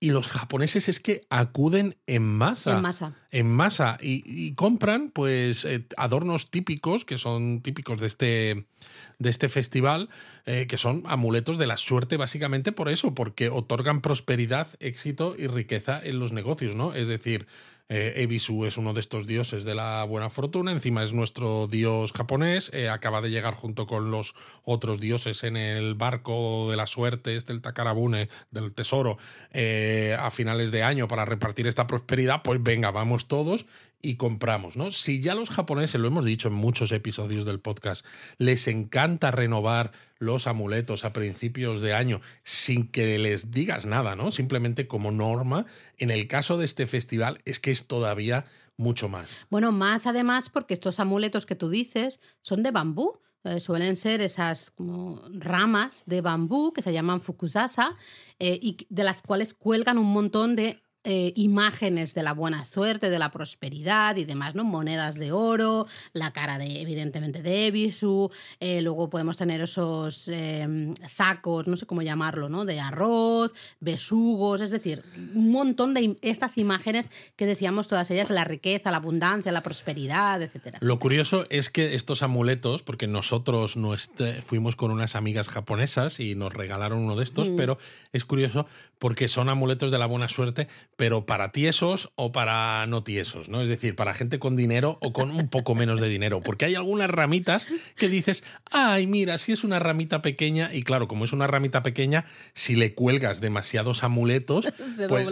y los japoneses es que acuden en masa. En masa. En masa. Y, compran, pues, eh, adornos típicos, que son típicos de este, de este festival, eh, que son amuletos de la suerte, básicamente por eso, porque otorgan prosperidad, éxito y riqueza en los negocios, ¿no? Es decir, eh, Ebisu es uno de estos dioses de la buena fortuna, encima es nuestro dios japonés, eh, acaba de llegar junto con los otros dioses en el barco de la suerte, este el Takarabune, del tesoro, eh, a finales de año para repartir esta prosperidad, pues venga, vamos todos y compramos, ¿no? Si ya los japoneses, lo hemos dicho en muchos episodios del podcast, les encanta renovar los amuletos a principios de año sin que les digas nada, ¿no? Simplemente como norma, en el caso de este festival es que es todavía mucho más. Bueno, más además porque estos amuletos que tú dices son de bambú. Eh, suelen ser esas ramas de bambú que se llaman fukusasa eh, y de las cuales cuelgan un montón de eh, imágenes de la buena suerte, de la prosperidad y demás, ¿no? Monedas de oro, la cara de, evidentemente, de Ebisu, eh, luego podemos tener esos em, sacos, no sé cómo llamarlo, ¿no? De arroz, besugos, es decir, un montón de estas imágenes que decíamos todas ellas, la riqueza, la abundancia, la prosperidad, etcétera. Lo curioso es que estos amuletos, porque nosotros fuimos con unas amigas japonesas y nos regalaron uno de estos, mm. pero es curioso porque son amuletos de la buena suerte, pero para tiesos o para no tiesos, ¿no? Es decir, para gente con dinero o con un poco menos de dinero, porque hay algunas ramitas que dices, ay, mira, si es una ramita pequeña, y claro, como es una ramita pequeña, si le cuelgas demasiados amuletos, se, pues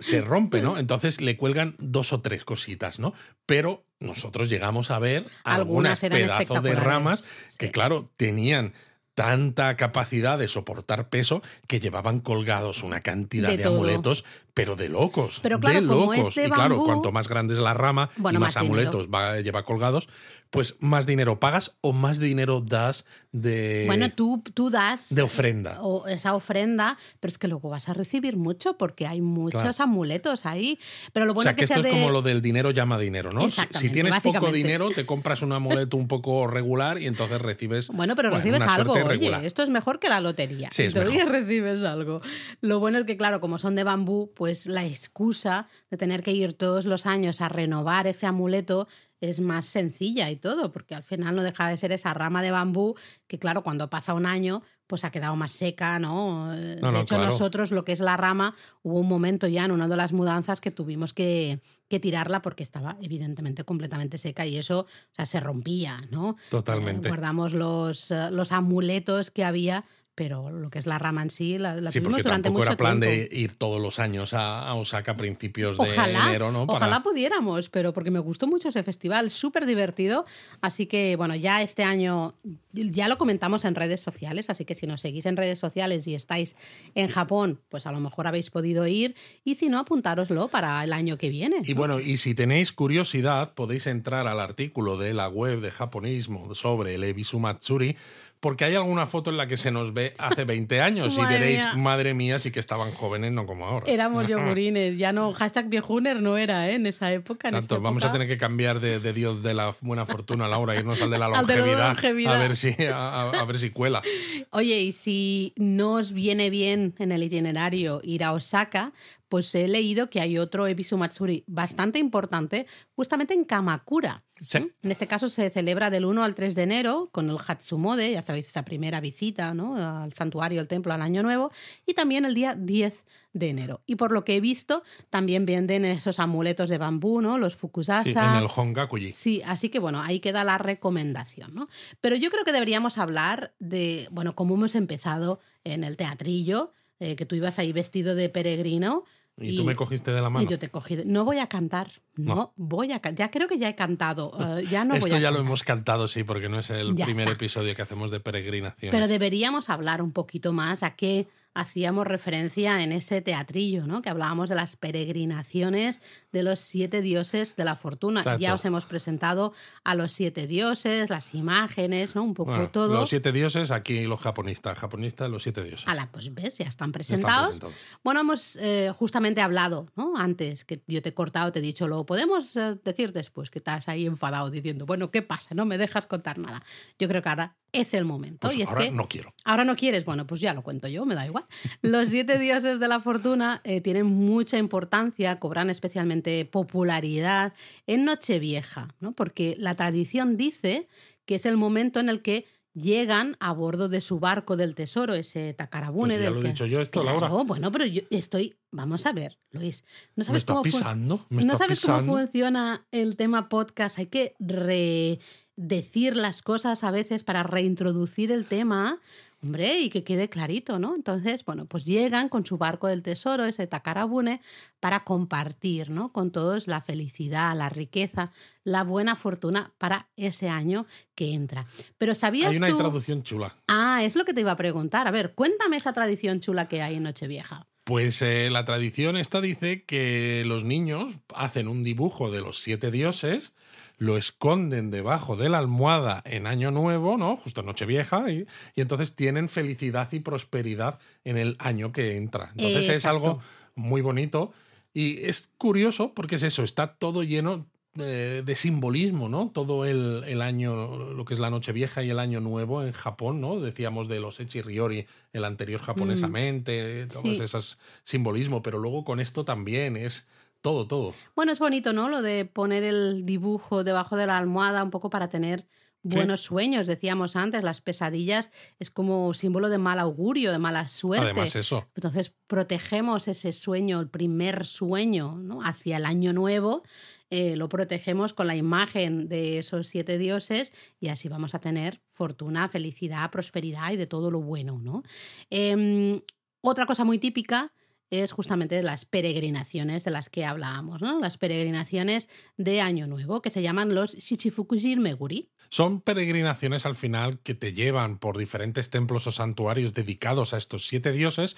se, rompe, ¿no? Entonces le cuelgan dos o tres cositas, ¿no? Pero nosotros llegamos a ver algunas, pedazos de ramas que, claro, tenían tanta capacidad de soportar peso que llevaban colgados una cantidad de, amuletos, pero de locos. Pero claro, de locos. y claro, cuanto más grande es la rama y más, amuletos va, lleva colgados, pues más dinero pagas o más dinero das de. Bueno, tú, tú das. De ofrenda. O esa ofrenda, pero es que luego vas a recibir mucho porque hay muchos amuletos ahí. Pero lo bueno o sea, que, esto es como lo del dinero llama dinero, ¿no? Si tienes poco dinero, te compras un amuleto un poco regular y entonces recibes. Bueno, pero recibes algo. Oye, esto es mejor que la lotería. Sí, Entonces recibes algo. Lo bueno es que, claro, como son de bambú, pues la excusa de tener que ir todos los años a renovar ese amuleto es más sencilla y todo, porque al final no deja de ser esa rama de bambú que, claro, cuando pasa un año, pues ha quedado más seca, ¿no? de hecho, nosotros, lo que es la rama, hubo un momento ya en una de las mudanzas que tuvimos que, que tirarla porque estaba evidentemente completamente seca y eso o sea, se rompía, ¿no? Totalmente. Eh, guardamos los, eh, los amuletos que había pero lo que es la rama en sí la, la sí, porque durante tampoco era plan de ir todos los años a, Osaka a principios de enero, ¿no? Ojalá pudiéramos, pero porque me gustó mucho ese festival, súper divertido. Así que, bueno, ya este año ya lo comentamos en redes sociales, así que si nos seguís en redes sociales y estáis en Japón, pues a lo mejor habéis podido ir y si no, apuntároslo para el año que viene. Y bueno, y si tenéis curiosidad, podéis entrar al artículo de la web de japonismo sobre el Ebisu Matsuri porque hay alguna foto en la que se nos ve hace 20 años y diréis, madre mía, sí que estaban jóvenes, no como ahora. Éramos yogurines, ya no, hashtag viejuner no era ¿eh? en esa época. Exacto, vamos a tener que cambiar de, Dios de la buena fortuna, Laura, irnos al de la longevidad, A, ver si, a, ver si cuela. Oye, y si no os viene bien en el itinerario ir a Osaka, pues he leído que hay otro Ebisu Matsuri bastante importante justamente en Kamakura. En este caso se celebra del 1 al 3 de enero con el Hatsumode, ya sabéis, esa primera visita ¿no? al santuario, al templo, al Año Nuevo, y también el día 10 de enero. Y por lo que he visto, también venden esos amuletos de bambú, ¿no? Los fukusasa. Sí, en el Hongakuji. Sí, así que bueno, ahí queda la recomendación, ¿no? Pero yo creo que deberíamos hablar de, bueno, cómo hemos empezado en el teatrillo, eh, que tú ibas ahí vestido de peregrino. Y, tú me cogiste de la mano. Y yo te cogí. No voy a cantar. No, voy a cantar. Ya creo que ya he cantado. Eh, ya no Esto ya lo hemos cantado, sí, porque no es el primer episodio que hacemos de peregrinación. Pero deberíamos hablar un poquito más a qué hacíamos referencia en ese teatrillo, ¿no? Que hablábamos de las peregrinaciones de los siete dioses de la fortuna. Ya os hemos presentado a los siete dioses, las imágenes, ¿no? Un poco todo. Los siete dioses, aquí los japonistas, japonistas, los siete dioses. la pues ves, ya están presentados. bueno, hemos eh, justamente hablado, ¿no? Antes que yo te he cortado, te he dicho, lo podemos eh, decir después, que estás ahí enfadado diciendo, bueno, ¿qué pasa? No me dejas contar nada. Yo creo que ahora es el momento. Pues y ahora no quiero. Ahora no quieres, bueno, pues ya lo cuento yo, me da igual. Los siete dioses de la fortuna eh, tienen mucha importancia, cobran especialmente popularidad en Nochevieja, ¿no? porque la tradición dice que es el momento en el que llegan a bordo de su barco del tesoro, ese Takarabune. Pues ya lo he dicho yo esto, Laura. Bueno, pero yo estoy. Vamos a ver, Luis. ¿No sabes ¿Me cómo pisando? ¿No sabes cómo funciona el tema podcast? Hay que redecir las cosas a veces para reintroducir el tema Hombre, y que quede clarito, ¿no? Entonces, bueno, pues llegan con su barco del tesoro, ese Takarabune, para compartir, ¿no? Con todos la felicidad, la riqueza, la buena fortuna para ese año que entra. Pero ¿sabías Hay una traducción chula. Ah, es lo que te iba a preguntar. A ver, cuéntame esa tradición chula que hay en Nochevieja. Pues eh, la tradición esta dice que los niños hacen un dibujo de los siete dioses lo esconden debajo de la almohada en Año Nuevo, ¿no? Justo en Nochevieja, y, y entonces tienen felicidad y prosperidad en el año que entra. Entonces es algo muy bonito Y es curioso porque es eso, está todo lleno de, de simbolismo, ¿no? Todo el, el, año, lo que es la noche vieja y el año nuevo en Japón, ¿no? Decíamos de los Echi Ryori, el anterior japonesamente, mm. todo sí. ese simbolismo, pero luego con esto también es todo, todo. Bueno, es bonito, ¿no? Lo de poner el dibujo debajo de la almohada un poco para tener buenos sí. sueños, decíamos antes, las pesadillas es como símbolo de mal augurio, de mala suerte. Además eso. Entonces protegemos ese sueño, el primer sueño, ¿no? hacia el año nuevo, eh, lo protegemos con la imagen de esos siete dioses y así vamos a tener fortuna, felicidad, prosperidad y de todo lo bueno, ¿no? Eh, otra cosa muy típica es justamente las peregrinaciones de las que hablábamos, ¿no? Las peregrinaciones de Año Nuevo, que se llaman los Shichifukujin Meguri. Son peregrinaciones al final que te llevan por diferentes templos o santuarios dedicados a estos siete dioses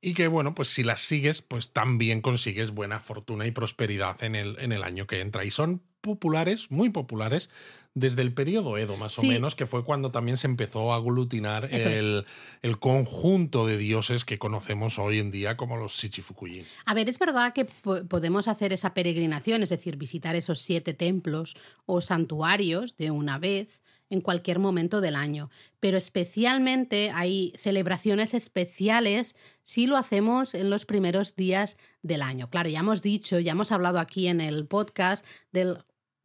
y que, bueno, pues si las sigues, pues también consigues buena fortuna y prosperidad en el, en el año que entra. Y son populares, muy populares, desde el periodo Edo, más o menos, que fue cuando también se empezó a aglutinar el, el, conjunto de dioses que conocemos hoy en día como los Shichifukuyin. A ver, es verdad que podemos hacer esa peregrinación, es decir, visitar esos siete templos o santuarios de una vez en cualquier momento del año, pero especialmente hay celebraciones especiales si lo hacemos en los primeros días del año. Claro, ya hemos dicho, ya hemos hablado aquí en el podcast del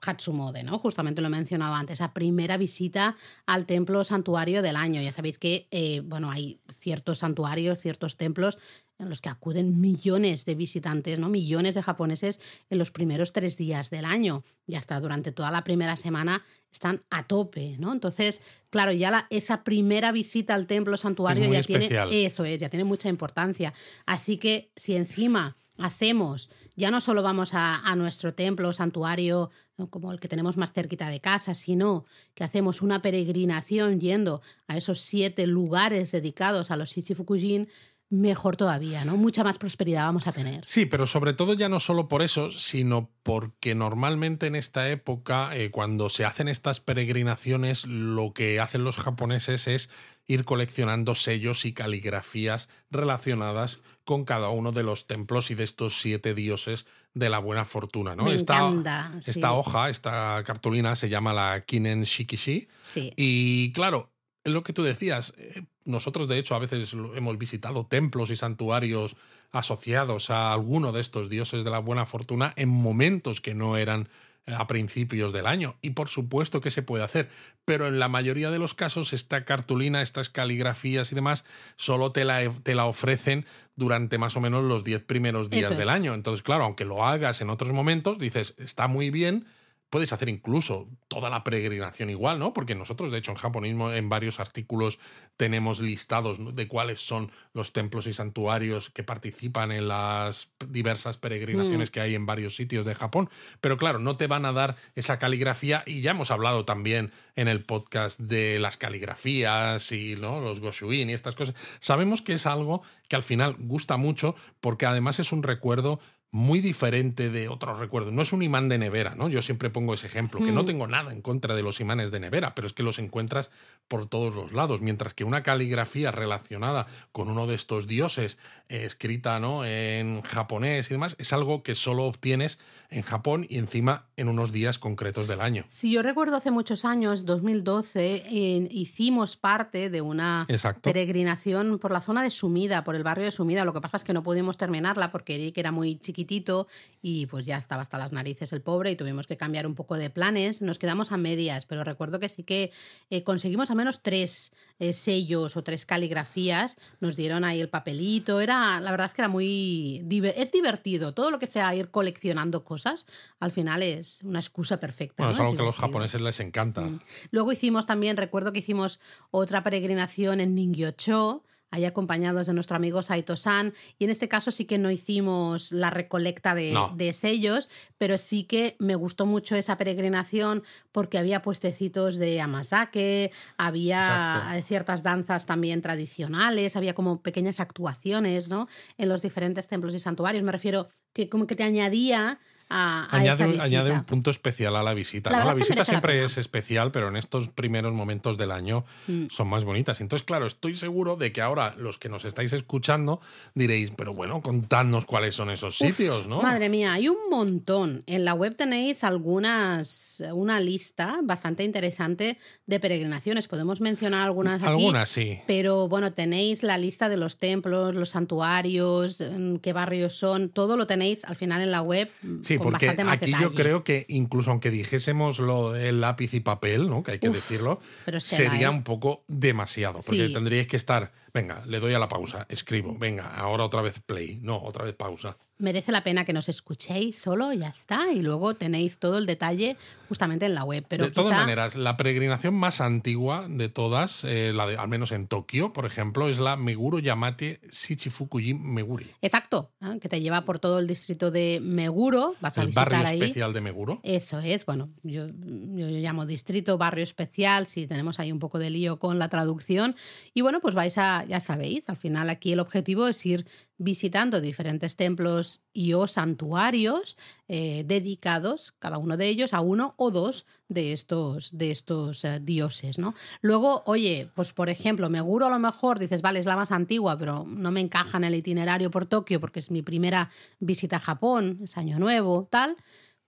Hatsumode, ¿no? Justamente lo he mencionado antes, esa primera visita al templo santuario del año. Ya sabéis que, eh, bueno, hay ciertos santuarios, ciertos templos en los que acuden millones de visitantes, ¿no? Millones de japoneses en los primeros tres días del año. Y hasta durante toda la primera semana están a tope, ¿no? Entonces, claro, ya la, esa primera visita al templo santuario ya especial. tiene. Eso es, ya tiene mucha importancia. Así que si encima hacemos, ya no solo vamos a, nuestro templo, santuario, ¿no? como el que tenemos más cerquita de casa, sino que hacemos una peregrinación yendo a esos siete lugares dedicados a los Shichifukujin, mejor todavía, ¿no? Mucha más prosperidad vamos a tener. Sí, pero sobre todo ya no solo por eso, sino porque normalmente en esta época, eh, cuando se hacen estas peregrinaciones, lo que hacen los japoneses es ir coleccionando sellos y caligrafías relacionadas con cada uno de los templos y de estos siete dioses de la buena fortuna, ¿no? Me esta, encanta, esta hoja, esta cartulina se llama la Kinen Shikishi. Sí. Y claro, lo que tú decías, eh, nosotros de hecho a veces hemos visitado templos y santuarios asociados a alguno de estos dioses de la buena fortuna en momentos que no eran eh, a principios del año. Y por supuesto que se puede hacer, pero en la mayoría de los casos esta cartulina, estas caligrafías y demás, solo te la, te la ofrecen durante más o menos los 10 primeros días del es. año. Entonces, claro, aunque lo hagas en otros momentos, dices, está muy bien, puedes hacer incluso toda la peregrinación igual, ¿no? Porque nosotros, de hecho, en japonismo, en varios artículos tenemos listados de cuáles son los templos y santuarios que participan en las diversas peregrinaciones mm. que hay en varios sitios de Japón. Pero claro, no te van a dar esa caligrafía y ya hemos hablado también en el podcast de las caligrafías y ¿no? los goshuin y estas cosas. Sabemos que es algo que al final gusta mucho porque además es un recuerdo muy diferente de otros recuerdos. No es un imán de nevera, ¿no? Yo siempre pongo ese ejemplo, que mm. no tengo nada en contra de los imanes de nevera, pero es que los encuentras por todos los lados, mientras que una caligrafía relacionada con uno de estos dioses, eh, escrita ¿no? en japonés y demás, es algo que solo obtienes en Japón y encima en unos días concretos del año. Si yo recuerdo hace muchos años, 2012, eh, hicimos parte de una Exacto. peregrinación por la zona de Sumida, por el barrio de Sumida. Lo que pasa es que no pudimos terminarla porque Eric era muy chiquitito y pues ya estaba hasta las narices el pobre y tuvimos que cambiar un poco de planes. Nos quedamos a medias, pero recuerdo que sí que eh, conseguimos al menos tres eh, sellos o tres caligrafías. Nos dieron ahí el papelito. Era, la verdad es que era muy. Es divertido. Todo lo que sea ir coleccionando cosas, al final es una excusa perfecta. Bueno, ¿no? es algo Es que a los japoneses les encanta. Mm. Luego hicimos también, recuerdo que hicimos otra peregrinación en Ningyocho, ahí acompañados de nuestro amigo Saito-san, y en este caso sí que no hicimos la recolecta de, No. de sellos, pero sí que me gustó mucho esa peregrinación porque había puestecitos de amasake, había Exacto. ciertas danzas también tradicionales, había como pequeñas actuaciones ¿no? en los diferentes templos y santuarios. Me refiero que como que te añadía a, a Añade, esa un- visita. añade un punto especial a la visita. La ¿no? La, visita la siempre es especial, pero en estos primeros momentos del año Mm. son más bonitas. Entonces, claro, estoy seguro de que ahora los que nos estáis escuchando diréis, pero bueno, contadnos cuáles son esos Uf, sitios, ¿no? Madre mía, hay un montón. En la web tenéis algunas, una lista bastante interesante de peregrinaciones. Podemos mencionar algunas aquí. Algunas sí. Pero bueno, tenéis la lista de los templos, los santuarios, en qué barrios son, todo lo tenéis al final en la web Sí, con porque más aquí detalle. yo creo que incluso aunque dijésemos lo del lápiz y papel, ¿no? que hay que Uf, decirlo, pero es tela, sería ¿eh? un poco demasiado. Porque Sí. tendríais que estar, venga, le doy a la pausa, escribo, venga, ahora otra vez play, no, otra vez pausa. Merece la pena que nos escuchéis solo, ya está. Y luego tenéis todo el detalle justamente en la web. Pero de todas maneras, la peregrinación más antigua de todas, eh, la de, al menos en Tokio, por ejemplo, es la Meguro Yamate Shichifukujin Meguri. Exacto, ¿eh? que te lleva por todo el distrito de Meguro. Vas a El visitar barrio ahí. especial de Meguro. Eso es, bueno, yo, yo llamo distrito, barrio especial, si tenemos ahí un poco de lío con la traducción. Y bueno, pues vais a, ya sabéis, al final aquí el objetivo es ir visitando diferentes templos y o santuarios eh, dedicados, cada uno de ellos, a uno o dos de estos, de estos eh, dioses, ¿no? Luego, oye, pues por ejemplo, Meguro a lo mejor dices, vale, es la más antigua, pero no me encaja en el itinerario por Tokio porque es mi primera visita a Japón, es año nuevo, tal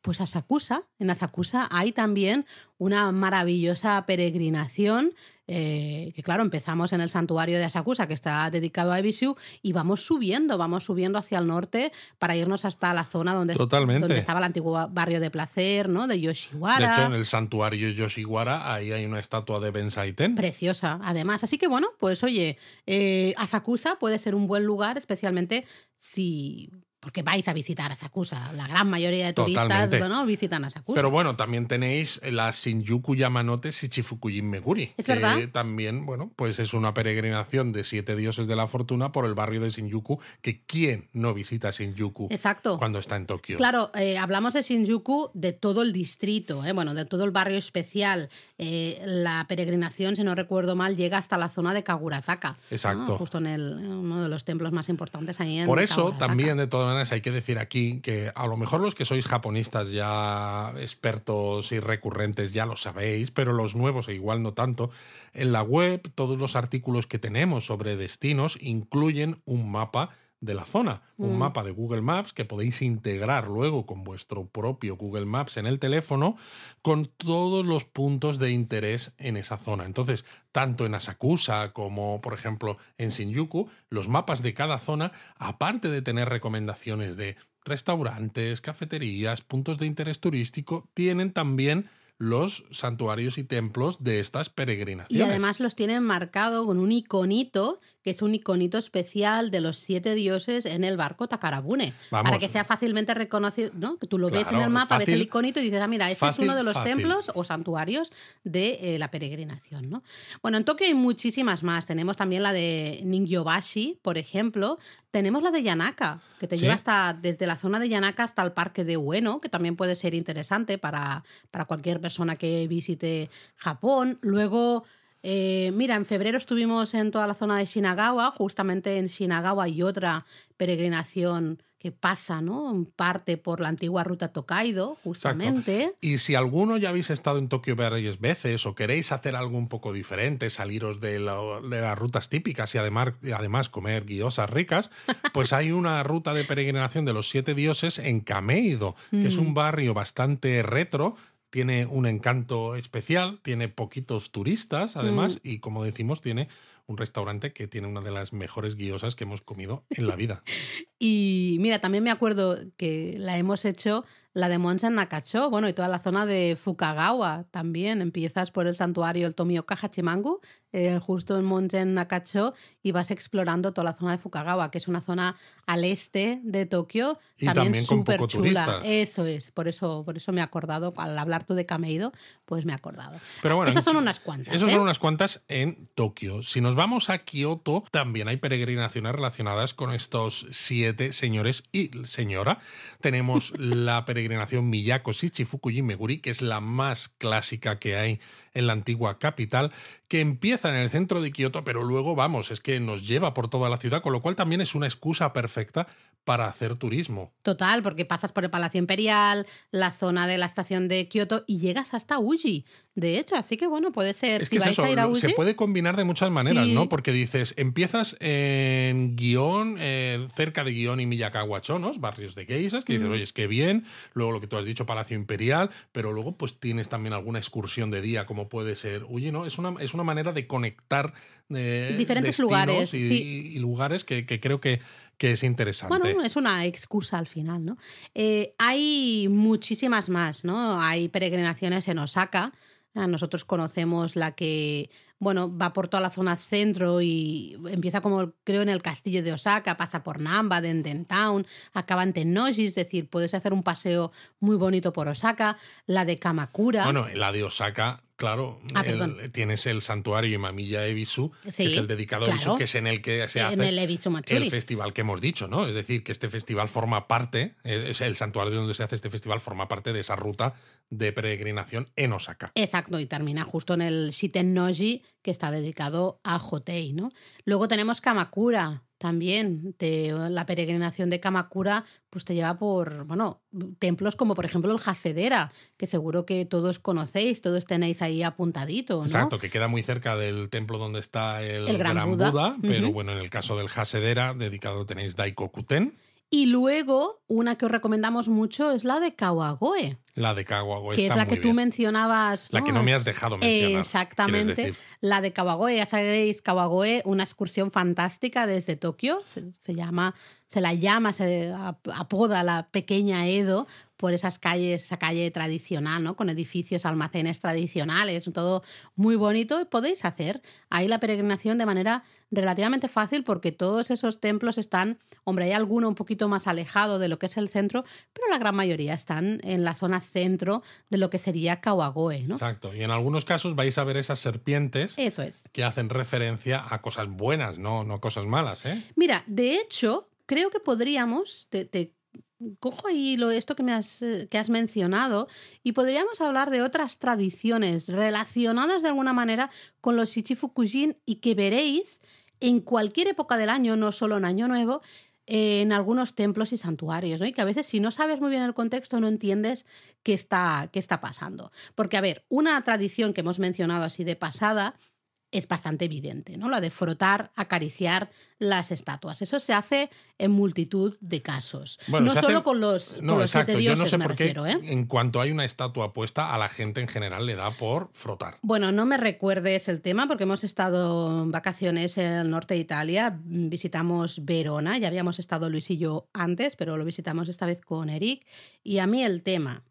pues Asakusa. En Asakusa hay también una maravillosa peregrinación. Eh, que claro, empezamos en el santuario de Asakusa, que está dedicado a Ebishu, y vamos subiendo, vamos subiendo hacia el norte para irnos hasta la zona donde, Totalmente. donde estaba el antiguo barrio de placer, ¿no? De De Yoshiwara. hecho, en el santuario Yoshiwara, ahí hay una estatua de Ben Saiten. Preciosa, además. Así que bueno, pues oye, eh, Asakusa puede ser un buen lugar, especialmente si. Porque vais a visitar Asakusa. La gran mayoría de turistas Totalmente. bueno, visitan Asakusa. Pero bueno, también tenéis la Shinjuku Yamanote Shichifukujin Meguri. Es que verdad. también, bueno, pues es una peregrinación de siete dioses de la fortuna por el barrio de Shinjuku, que ¿quién no visita Shinjuku Exacto. cuando está en Tokio? Claro, eh, hablamos de Shinjuku de todo el distrito, eh, bueno, de todo el barrio especial. Eh, la peregrinación, si no recuerdo mal, llega hasta la zona de Kagurazaka. Exacto. ¿no? Justo en, el, en uno de los templos más importantes ahí en Por eso también, de todas hay que decir aquí que a lo mejor los que sois japonistas ya expertos y recurrentes ya lo sabéis, pero los nuevos e igual no tanto, en la web todos los artículos que tenemos sobre destinos incluyen un mapa de la zona, un Mm. mapa de Google Maps que podéis integrar luego con vuestro propio Google Maps en el teléfono con todos los puntos de interés en esa zona. Entonces, tanto en Asakusa como, por ejemplo, en Shinjuku, los mapas de cada zona, aparte de tener recomendaciones de restaurantes, cafeterías, puntos de interés turístico, tienen también los santuarios y templos de estas Y peregrinaciones. además los tienen marcado con un iconito, que es un iconito especial de los siete dioses en el barco Takarabune. Vamos. Para que sea fácilmente reconocido, ¿no? Que tú lo ves en Claro, el mapa, ves fácil- el iconito y dices, ah, mira, este fácil, es uno de los fácil. templos o santuarios de eh, la peregrinación, ¿no? Bueno, en Tokio hay muchísimas más. Tenemos también la de Ningyobashi, por ejemplo. Tenemos la de Yanaka, que te Sí. lleva hasta desde la zona de Yanaka hasta el parque de Ueno, que también puede ser interesante para, para cualquier persona que visite Japón. Luego, eh, mira, en febrero estuvimos en toda la zona de Shinagawa, justamente en Shinagawa hay otra peregrinación que pasa, ¿no? En parte por la antigua ruta Tokaido, justamente. Y si alguno ya habéis estado en Tokio varias veces o queréis hacer algo un poco diferente, saliros de, la- de las rutas típicas y además, comer guiosas ricas, pues hay una ruta de peregrinación de los siete dioses en Kameido, que es un barrio bastante retro. Tiene un encanto especial, tiene poquitos turistas, además, y como decimos, tiene un restaurante que tiene una de las mejores guiosas que hemos comido en la vida. Y mira, también me acuerdo que la hemos hecho la de Monza en Nakacho, bueno, y toda la zona de Fukagawa también. Empiezas por el santuario el Tomioka Hachimangu, eh, justo en Monza en Nakacho, y vas explorando toda la zona de Fukagawa, que es una zona al este de Tokio, Y también también súper chula. turista. Eso es, por eso, por eso me he acordado, al hablar tú de Kameido, pues me he acordado. Pero bueno, Esas son unas cuantas. Esas ¿eh? son unas cuantas en Tokio. Si nos vamos a Kioto, también hay peregrinaciones relacionadas con estos siete señores y señora. Tenemos la peregrinación Miyako Shichifukuji Meguri, que es la más clásica que hay en la antigua capital, que empieza en el centro de Kioto, pero luego, vamos, es que nos lleva por toda la ciudad, con lo cual también es una excusa perfecta para hacer turismo. Total, porque pasas por el Palacio Imperial, la zona de la estación de Kioto y llegas hasta Uji. De hecho, así que bueno, puede ser. Es si que es vais eso, a ir a se puede combinar de muchas maneras, Sí. ¿no? Porque dices, empiezas en Guión, eh, cerca de Guión y Miyakawa Chonos, barrios de geisas, que dices, oye, es que bien, luego lo que tú has dicho, Palacio Imperial, pero luego pues tienes también alguna excursión de día, como puede ser, oye, ¿no? Es una, es una manera de conectar eh, Diferentes lugares, y, sí. y lugares que, que creo que, que es interesante. Bueno, es una excusa al final, ¿no? Eh, hay muchísimas más, ¿no? Hay peregrinaciones en Osaka. Nosotros conocemos la que, bueno, va por toda la zona centro y empieza como, creo, en el castillo de Osaka, pasa por Namba, Denden Town, acaba en Tennoji, es decir, puedes hacer un paseo muy bonito por Osaka. La de Kamakura. Bueno, la de Osaka, claro, Ah, el- tienes el santuario Imamiya Ebisu, Sí, que es el dedicado a Ebisu, que es en el que se en hace el Matsuri. el festival que hemos dicho, ¿no? Es decir, que este festival forma parte, eh, es el santuario donde se hace este festival forma parte de esa ruta de peregrinación en Osaka. Exacto, y termina justo en el Shiten Noji, que está dedicado a Hotei, ¿no? Luego tenemos Kamakura también. Te- la peregrinación de Kamakura pues te lleva por, bueno, templos como por ejemplo el Hasedera, que seguro que todos conocéis, todos tenéis ahí apuntadito, ¿no? Exacto, que queda muy cerca del templo donde está el, El Gran Gran, Buda. Buda, pero bueno, en el caso del Hasedera, dedicado tenéis Daikokuten, Y luego, una que os recomendamos mucho es la de Kawagoe, la de Kawagoe que es la muy que tú bien. mencionabas. La que no me has dejado mencionar. quieres Exactamente. La de Kawagoe, ya sabéis, Kawagoe, una excursión fantástica desde Tokio. Se, se llama, se la llama, se ap- apoda la pequeña Edo por esas calles, esa calle tradicional, ¿no? Con edificios, almacenes tradicionales, todo muy bonito. Y podéis hacer ahí la peregrinación de manera relativamente fácil porque todos esos templos están, hombre, hay alguno un poquito más alejado de lo que es el centro, pero la gran mayoría están en la zona centro de lo que sería Kawagoe, ¿no? Exacto. Y en algunos casos vais a ver esas serpientes Eso es. que hacen referencia a cosas buenas, no, no cosas malas, ¿eh? Mira, de hecho, creo que podríamos, te, te cojo ahí lo, esto que, me has, eh, que has mencionado y podríamos hablar de otras tradiciones relacionadas de alguna manera con los Shichifukujin y que veréis en cualquier época del año, no solo en Año Nuevo, en algunos templos y santuarios, ¿no? Y que a veces si no sabes muy bien el contexto no entiendes qué está, qué está pasando. Porque, a ver, una tradición que hemos mencionado así de pasada es bastante evidente, ¿no? La de frotar, acariciar las estatuas. Eso se hace en multitud de casos. Bueno, no solo hace- con los, No, con los exacto. siete Yo no sé me por qué, refiero, ¿eh? en cuanto hay una estatua puesta, a la gente en general le da por frotar. Bueno, no me recuerdes el tema porque hemos estado en vacaciones en el norte de Italia, visitamos Verona, ya habíamos estado Luis y yo antes, pero lo visitamos esta vez con Eric, y a mí el tema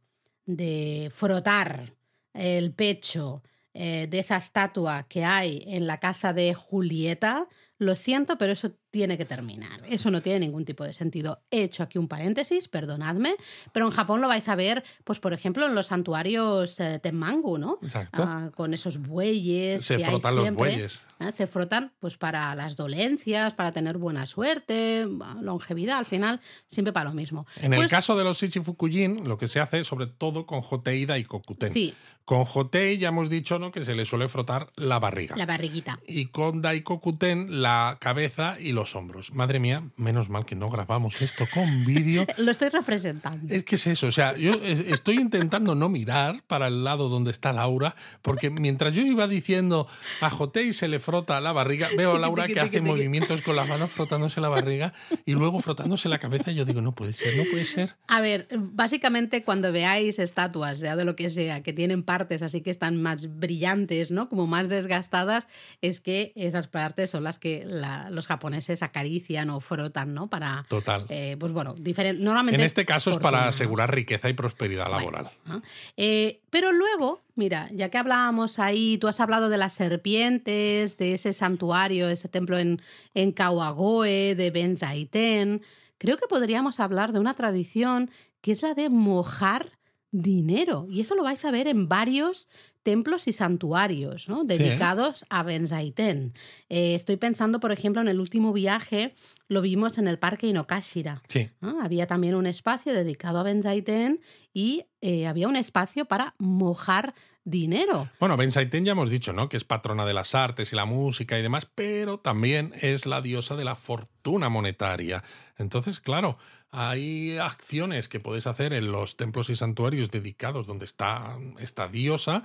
de frotar el pecho eh, de esa estatua que hay en la casa de Julieta, lo siento, pero eso tiene que terminar. Eso no tiene ningún tipo de sentido. He hecho aquí un paréntesis, perdonadme, pero en Japón lo vais a ver, pues por ejemplo, en los santuarios eh, Tenmangu, ¿no? Exacto. Ah, con esos bueyes. Se que hay frotan los siempre, bueyes. ¿eh? Se frotan pues para las dolencias, para tener buena suerte, longevidad, al final, siempre para lo mismo. En el Pues, caso de los Shichifukujin, lo que se hace sobre todo con Hotei y Kokuten. Sí, Con Hotei ya hemos dicho ¿no? que se le suele frotar la barriga. la barriguita. Y con Daikokuten la cabeza y los hombros. Madre mía, menos mal que no grabamos esto con vídeo. Lo estoy representando. Es que es eso, o sea, yo es- estoy intentando no mirar para el lado donde está Laura, porque mientras yo iba diciendo a Jotei se le frota la barriga, veo a Laura que hace movimientos con las manos frotándose la barriga y luego frotándose la cabeza y yo digo, no puede ser, no puede ser. A ver, básicamente cuando veáis estatuas, sea de lo que sea, que tienen partes así que están más brillantes, ¿no? Como más desgastadas, es que esas partes son las que la- los japoneses acarician o frotan, ¿no? Para, Total. eh, pues bueno, diferente. Normalmente. En este caso es para asegurar riqueza y prosperidad laboral. ¿no? Eh, pero luego, mira, ya que hablábamos ahí, tú has hablado de las serpientes, de ese santuario, ese templo en, en Kawagoe, de Benzaiten. Creo que podríamos hablar de una tradición que es la de mojar dinero. Y eso lo vais a ver en varios templos y santuarios ¿no? dedicados a Benzaiten. Eh, estoy pensando, por ejemplo, en el último viaje lo vimos en el parque Inokashira. Sí. Había también un espacio dedicado a Benzaiten y eh, había un espacio para mojar dinero. Bueno, Benzaiten ya hemos dicho, ¿no? Que es patrona de las artes y la música y demás, pero también es la diosa de la fortuna monetaria. Entonces, claro, hay acciones que puedes hacer en los templos y santuarios dedicados donde está esta diosa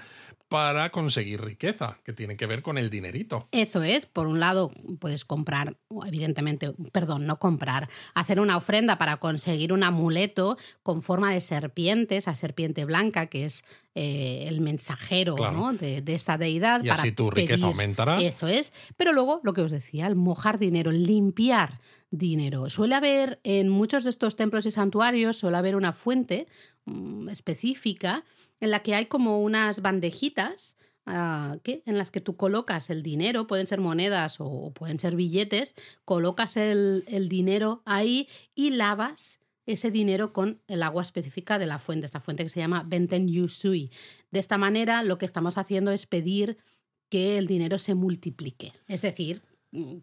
para conseguir riqueza, que tiene que ver con el dinerito. Eso es, por un lado puedes comprar, evidentemente, perdón, no comprar, hacer una ofrenda para conseguir un amuleto con forma de serpiente, esa serpiente blanca que es eh, el mensajero de, esta deidad. Y así tu riqueza aumentará. Eso es, pero luego lo que os decía, el mojar dinero, el limpiar dinero. Suele haber en muchos de estos templos y santuarios, suele haber una fuente mm, específica en la que hay como unas bandejitas ah, en las que tú colocas el dinero, pueden ser monedas o pueden ser billetes, colocas el, dinero ahí y lavas ese dinero con el agua específica de la fuente, esta fuente que se llama Benten Yusui. De esta manera lo que estamos haciendo es pedir que el dinero se multiplique, es decir,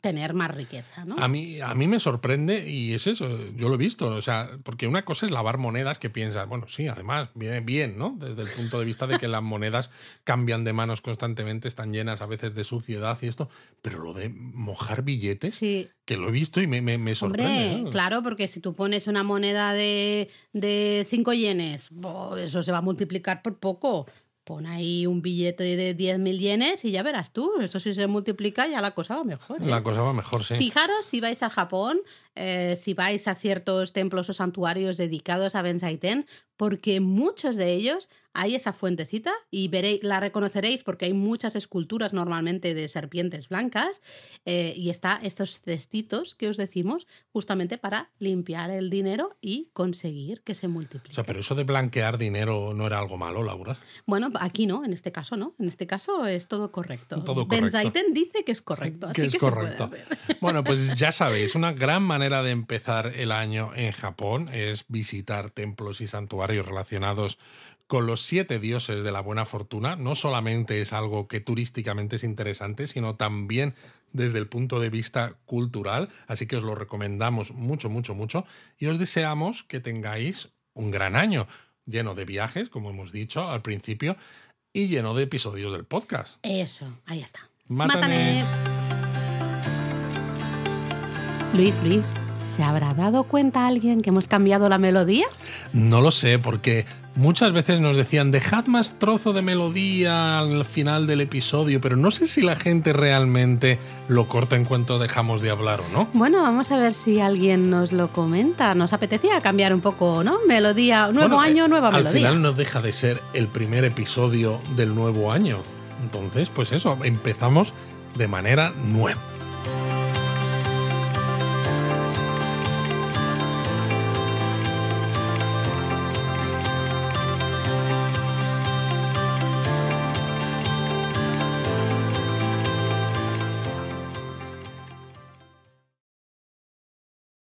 tener más riqueza. ¿no? A, mí, a mí me sorprende y es eso, yo lo he visto, o sea, porque una cosa es lavar monedas que piensas, bueno, sí, además, viene bien, ¿no? Desde el punto de vista de que las monedas cambian de manos constantemente, están llenas a veces de suciedad y esto, pero lo de mojar billetes, que lo he visto y me, me, sorprende. Hombre, claro, porque si tú pones una moneda de, de cinco yenes, eso se va a multiplicar por poco pon ahí un billete de 10.000 yenes y ya verás tú, eso si se multiplica ya la cosa va mejor. La ¿eh? cosa va mejor, sí. Fijaros si vais a Japón, eh, si vais a ciertos templos o santuarios dedicados a Benzaiten, porque muchos de ellos hay esa fuentecita y veréis, la reconoceréis porque hay muchas esculturas normalmente de serpientes blancas eh, y está estos cestitos que os decimos justamente para limpiar el dinero y conseguir que se multiplique. O sea, pero eso de blanquear dinero no era algo malo, Laura. Bueno, aquí no, en este caso no, en este caso es todo correcto. Todo correcto. dice que es correcto, así que, es correcto. Bueno, pues ya sabéis, una gran manera de empezar el año en Japón es visitar templos y santuarios relacionados con los siete dioses de la buena fortuna no solamente es algo que turísticamente es interesante, sino también desde el punto de vista cultural. Así que os lo recomendamos mucho, mucho, mucho. Y os deseamos que tengáis un gran año lleno de viajes, como hemos dicho al principio, y lleno de episodios del podcast. Eso, ahí está. Mátane. Luis, Luis, ¿se habrá dado cuenta alguien que hemos cambiado la melodía? No lo sé, porque Muchas veces nos decían, dejad más trozo de melodía al final del episodio, pero no sé si la gente realmente lo corta en cuanto dejamos de hablar o no. Bueno, vamos a ver si alguien nos lo comenta. Nos apetecía cambiar un poco, ¿no? Melodía, nuevo año, eh, nueva melodía. Al final no deja de ser el primer episodio del nuevo año. Entonces, pues eso, empezamos de manera nueva.